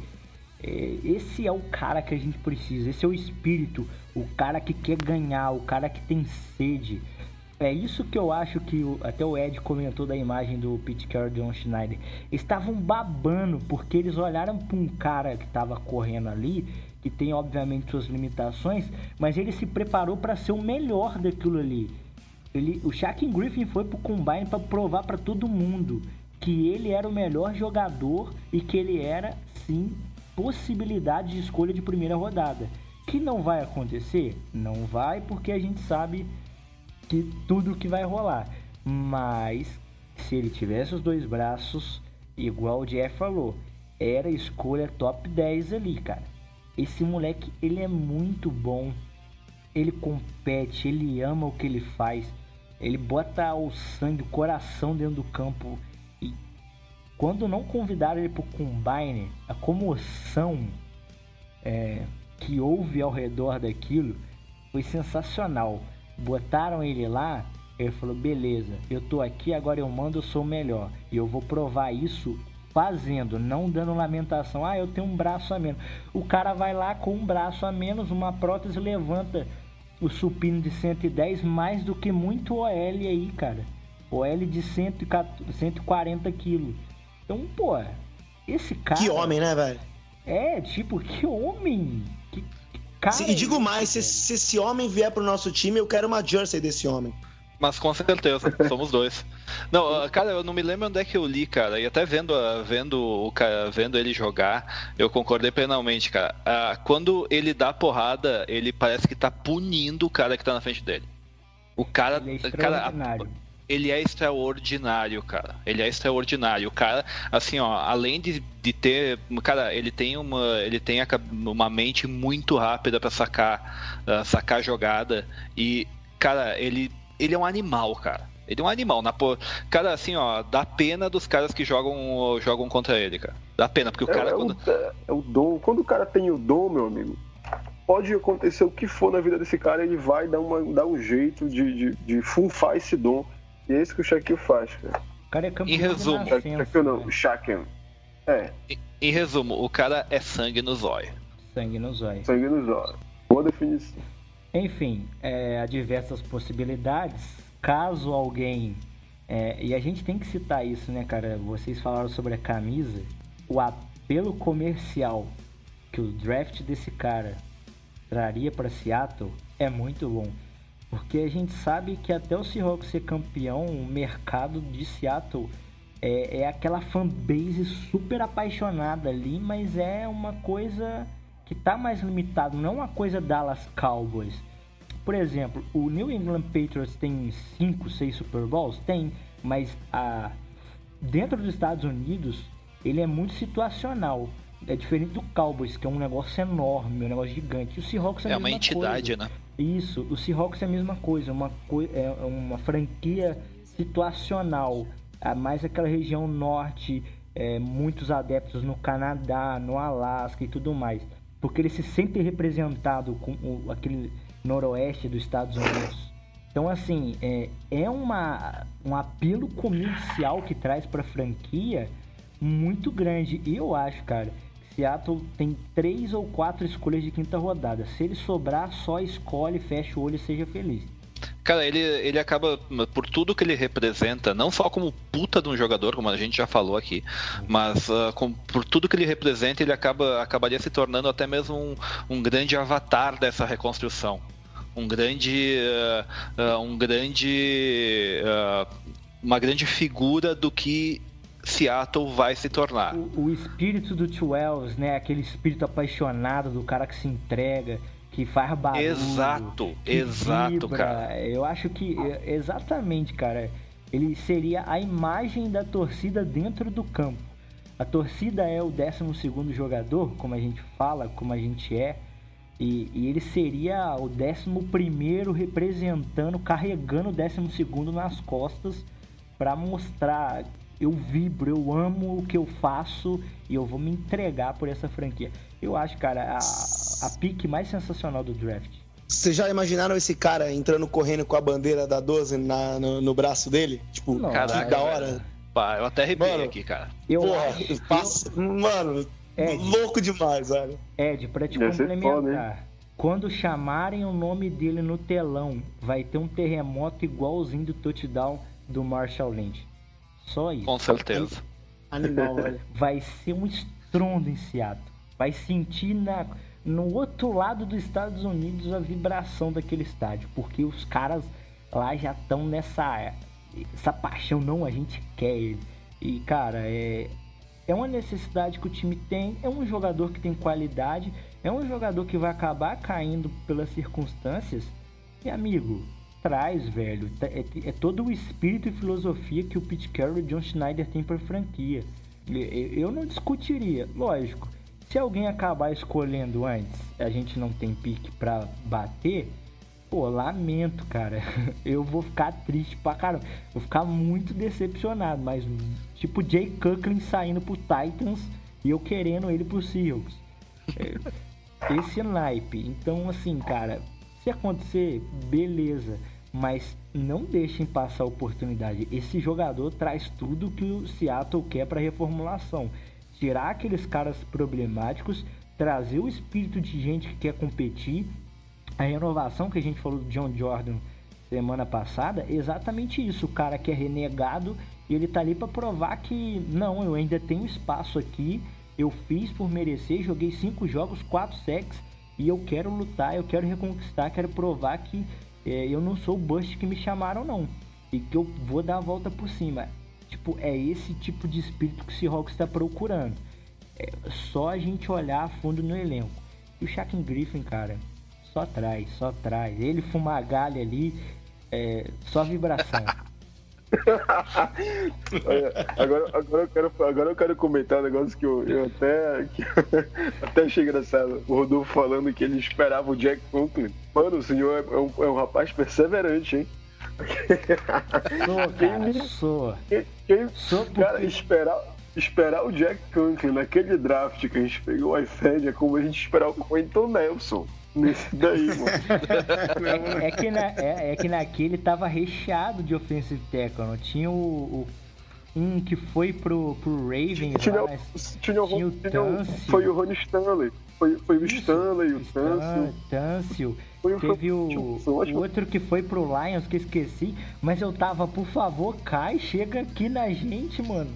É, esse é o cara que a gente precisa, esse é o espírito, o cara que quer ganhar, o cara que tem sede. É isso que eu acho que o, até o Ed comentou da imagem do Pete Carroll e John Schneider. Estavam babando porque eles olharam para um cara que estava correndo ali, que tem obviamente suas limitações, mas ele se preparou para ser o melhor daquilo ali. Ele, o Shaquem Griffin foi pro combine para provar para todo mundo que ele era o melhor jogador e que ele era sim possibilidade de escolha de primeira rodada. Que não vai acontecer? Não vai, porque a gente sabe que tudo que vai rolar. Mas se ele tivesse os dois braços, igual o Jeff falou, era escolha top 10 ali, cara. Esse moleque, ele é muito bom. Ele compete, ele ama o que ele faz. Ele bota o sangue, o coração dentro do campo quando não convidaram ele para o Combine, a comoção é, que houve ao redor daquilo foi sensacional. Botaram ele lá, ele falou: beleza, eu tô aqui, agora eu mando, eu sou o melhor. E eu vou provar isso fazendo, não dando lamentação. Ah, eu tenho um braço a menos. O cara vai lá com um braço a menos, uma prótese levanta o supino de 110 mais do que muito OL aí, cara. OL de 140 quilos. Então, pô, esse cara. Que homem, né, velho? É, tipo, que homem. Cara. e digo mais, se, se esse homem vier pro nosso time, eu quero uma jersey desse homem. Mas com certeza, somos dois. Não, ah, cara, eu não me lembro onde é que eu li, cara. E até vendo, ah, vendo, o cara, vendo ele jogar, eu concordei plenamente, cara. Ah, quando ele dá porrada, ele parece que tá punindo o cara que tá na frente dele. O cara. Ele é cara. Ele é extraordinário, cara. Ele é extraordinário. O cara, assim, ó, além de, de ter, cara, ele tem uma, ele tem uma mente muito rápida pra sacar, ah, sacar jogada e, cara, ele, ele é um animal, cara. Ele é um animal. Na po... Cara, assim, ó, dá pena dos caras que jogam, jogam contra ele, cara. Dá pena, porque o É, cara. é quando- o, é- é o dom. Quando o cara tem o dom, meu amigo, pode acontecer o que for na vida desse cara, ele vai dar, uma, dar um jeito de, de, de funfar esse dom. E é isso que o Shaquille faz, cara. O cara é campeão Em resumo, de Shaquille não, né? o Shaquem. É, Em- Em resumo, o cara é sangue no zóio. Sangue nos olhos. sangue nos olhos. Boa definição. Enfim, é, há diversas possibilidades. Caso alguém. é, e a gente tem que citar isso, né, cara? Vocês falaram sobre a camisa. O apelo comercial que o draft desse cara traria para Seattle é muito bom. Porque a gente sabe que até o Seahawks ser campeão, o mercado de Seattle é, é aquela fanbase super apaixonada ali, mas é uma coisa que tá mais limitado, não uma coisa Dallas Cowboys. Por exemplo, o New England Patriots tem 5, 6 Super Bowls? Tem, mas a... dentro dos Estados Unidos ele é muito situacional. É diferente do Cowboys, que é um negócio enorme, um negócio gigante. E o Seahawks é, É uma entidade, coisa. né? Isso, o Seahawks é a mesma coisa, uma, coi- é uma franquia situacional, a mais aquela região norte, é, muitos adeptos no Canadá, no Alasca e tudo mais, porque ele se sente representado com o- aquele noroeste dos Estados Unidos. Então, assim, é, é uma, um apelo comercial que traz para a franquia muito grande. E eu acho, cara, Seattle tem três ou quatro escolhas de quinta rodada. Se ele sobrar, só escolhe, fecha o olho e seja feliz. Cara, ele, ele acaba, por tudo que ele representa, não só como puta de um jogador, como a gente já falou aqui, mas ah, com- por tudo que ele representa, ele acaba, acabaria se tornando até mesmo um, um grande avatar dessa reconstrução. Um grande. ah, ah, um grande. uma grande figura do que Seattle vai se tornar. O, o espírito do 12, né? Aquele espírito apaixonado do cara que se entrega, que faz barulho. Exato, exato, vibra. cara. Eu acho que, é, exatamente, cara. Ele seria a imagem da torcida dentro do campo. A torcida é o 12 jogador, como a gente fala, como a gente é. E, e ele seria o 11 representando, carregando o 12 nas costas para mostrar eu vibro, eu amo o que eu faço e eu vou me entregar por essa franquia. Eu acho, cara, a, a pique mais sensacional do draft. Vocês já imaginaram esse cara entrando correndo com a bandeira da 12 na, no, no braço dele? Tipo, Não, que da hora. velho. Pá, eu até arrepiei Mano, aqui, cara. Eu Porra, acho, passa- mano, Ed. louco demais, velho. Ed, pra te Deve complementar, quando chamarem o nome dele no telão, vai ter um terremoto igualzinho do touchdown do Marshall Lynch. Só isso. Com certeza. Animal, velho. vai ser um estrondo em Seattle. Vai sentir na, no outro lado dos Estados Unidos a vibração daquele estádio, porque os caras lá já estão nessa essa paixão, não, a gente quer ele. E cara, é é uma necessidade que o time tem, é um jogador que tem qualidade, é um jogador que vai acabar caindo pelas circunstâncias. E amigo, traz, velho. É, é todo o espírito e filosofia que o Pete Carroll e o John Schneider têm para franquia. Eu não discutiria, lógico. Se alguém acabar escolhendo antes, a gente não tem pique pra bater, pô, lamento, cara. Eu vou ficar triste pra caramba. Vou ficar muito decepcionado, mas tipo Jay Cutler saindo pro Titans e eu querendo ele pro Seahawks. É, esse naipe. Então, assim, cara, se acontecer, beleza. Mas não deixem passar a oportunidade. Esse jogador traz tudo que o Seattle quer para reformulação. Tirar aqueles caras problemáticos, trazer o espírito de gente que quer competir a renovação que a gente falou do John Jordan semana passada, exatamente isso. O cara que é renegado ele tá ali para provar que não, eu ainda tenho espaço aqui. Eu fiz por merecer, joguei cinco jogos, quatro sacks e eu quero lutar, eu quero reconquistar, quero provar que é, eu não sou o bust que me chamaram não e que eu vou dar a volta por cima. Tipo, é esse tipo de espírito que o Seahawks está procurando. É só a gente olhar a fundo no elenco. E o Shaquem Griffin, cara, só traz, só traz. Ele fumagalha ali, é, só vibração. agora, agora, eu quero, agora eu quero comentar um negócio que eu, eu até, que até achei engraçado. O Rodolfo falando que ele esperava o Jack Conklin. Mano, o senhor é um, é um rapaz perseverante, hein? Sou, cara, sou. Quem, quem, sou porque... Cara, esperar, esperar o Jack Conklin naquele draft que a gente pegou o iPad é como a gente esperar o Quentin Nelson nesse daí, mano. É, é, que na, é, é, que naquele tava recheado de offensive tackle, não tinha o, o um que foi pro, pro Ravens tinha, lá, tinha, o, tinha, tinha foi o Ronnie Stanley. Foi, foi o Stanley, o Tâncio. Tâncio. Teve o, o, outro que foi pro Lions, que esqueci. Mas eu tava, por favor, cai, chega aqui na gente, mano.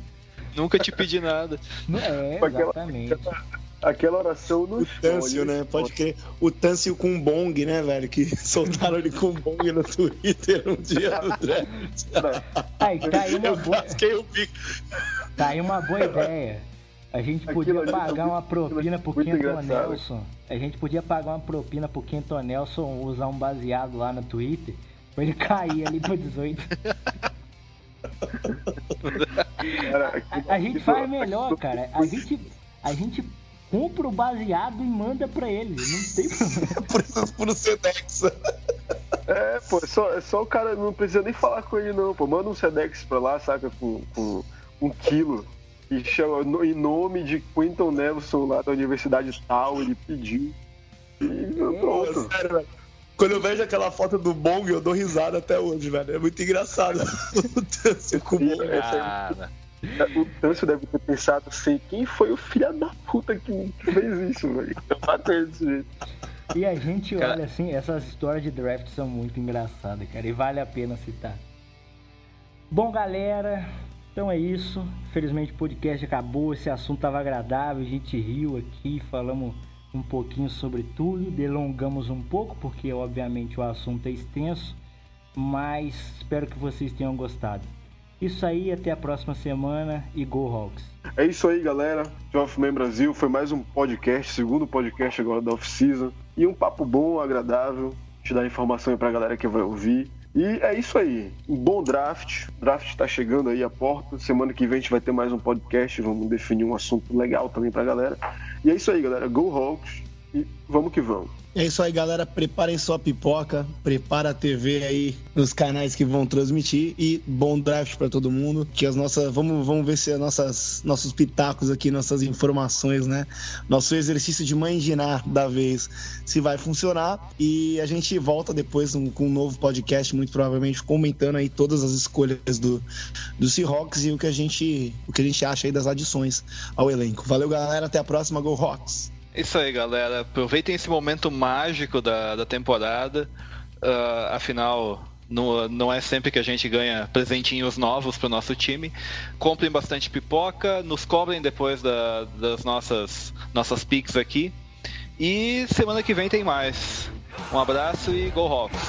Nunca te pedi nada. É, exatamente. Aquela, aquela oração no O Tâncio, né? Pode crer. O Tâncio com bong, né, velho? Que soltaram ele com bong no Twitter um dia do draft. Aí, tá aí uma eu boa... o bico. Tá aí uma boa ideia. A gente podia pagar uma propina pro Quinton Nelson. A gente podia pagar uma propina pro Quinton Nelson usar um baseado lá no Twitter pra ele cair ali pro 18. a, a, gente faz melhor, cara. A gente, a gente compra o baseado e manda pra ele. Não tem problema. por isso, por Sedex. É, pô, é só, é só o cara, não precisa nem falar com ele, não, pô. Manda um Sedex pra lá, saca, com, com um quilo e chama em nome de Quinton Nelson lá da universidade tal, ele pediu. E pronto. Sério, velho. Quando eu vejo aquela foto do Bong, eu dou risada até hoje, velho. É muito engraçado. o Bong. É, o Tâncio deve ter pensado assim, quem foi o filho da puta que fez isso, velho? Eu matei desse jeito. E a gente cara... olha assim, essas histórias de draft são muito engraçadas, cara, e vale a pena citar. Bom, galera, então é isso. Felizmente o podcast acabou. Esse assunto estava agradável. A gente riu aqui, falamos um pouquinho sobre tudo. Delongamos um pouco, porque obviamente o assunto é extenso. Mas espero que vocês tenham gostado. Isso aí, até a próxima semana e Go Hawks. É isso aí, galera. Man Brasil foi mais um podcast, segundo podcast agora da off-season. E um papo bom, agradável. Te dar informação aí pra galera que vai ouvir. E é isso aí. Um bom draft. O draft está chegando aí à porta. Semana que vem a gente vai ter mais um podcast. Vamos definir um assunto legal também pra galera. E é isso aí, galera. Go Hawks. E vamos que vamos. É isso aí, galera. Preparem sua pipoca, prepara a TV aí nos canais que vão transmitir e bom draft para todo mundo. Que as nossas, vamos, vamos ver se as nossas nossos pitacos aqui, nossas informações, né? Nosso exercício de mandinar da vez, se vai funcionar e a gente volta depois com um novo podcast, muito provavelmente comentando aí todas as escolhas do do Seahawks e o que a gente o que a gente acha aí das adições ao elenco. Valeu, galera. Até a próxima. Go Hawks. Isso aí, galera. Aproveitem esse momento mágico da, da temporada. Uh, afinal, não, não é sempre que a gente ganha presentinhos novos para o nosso time. Comprem bastante pipoca, nos cobrem depois da, das nossas, nossas picks aqui. E semana que vem tem mais. Um abraço e Go Hawks!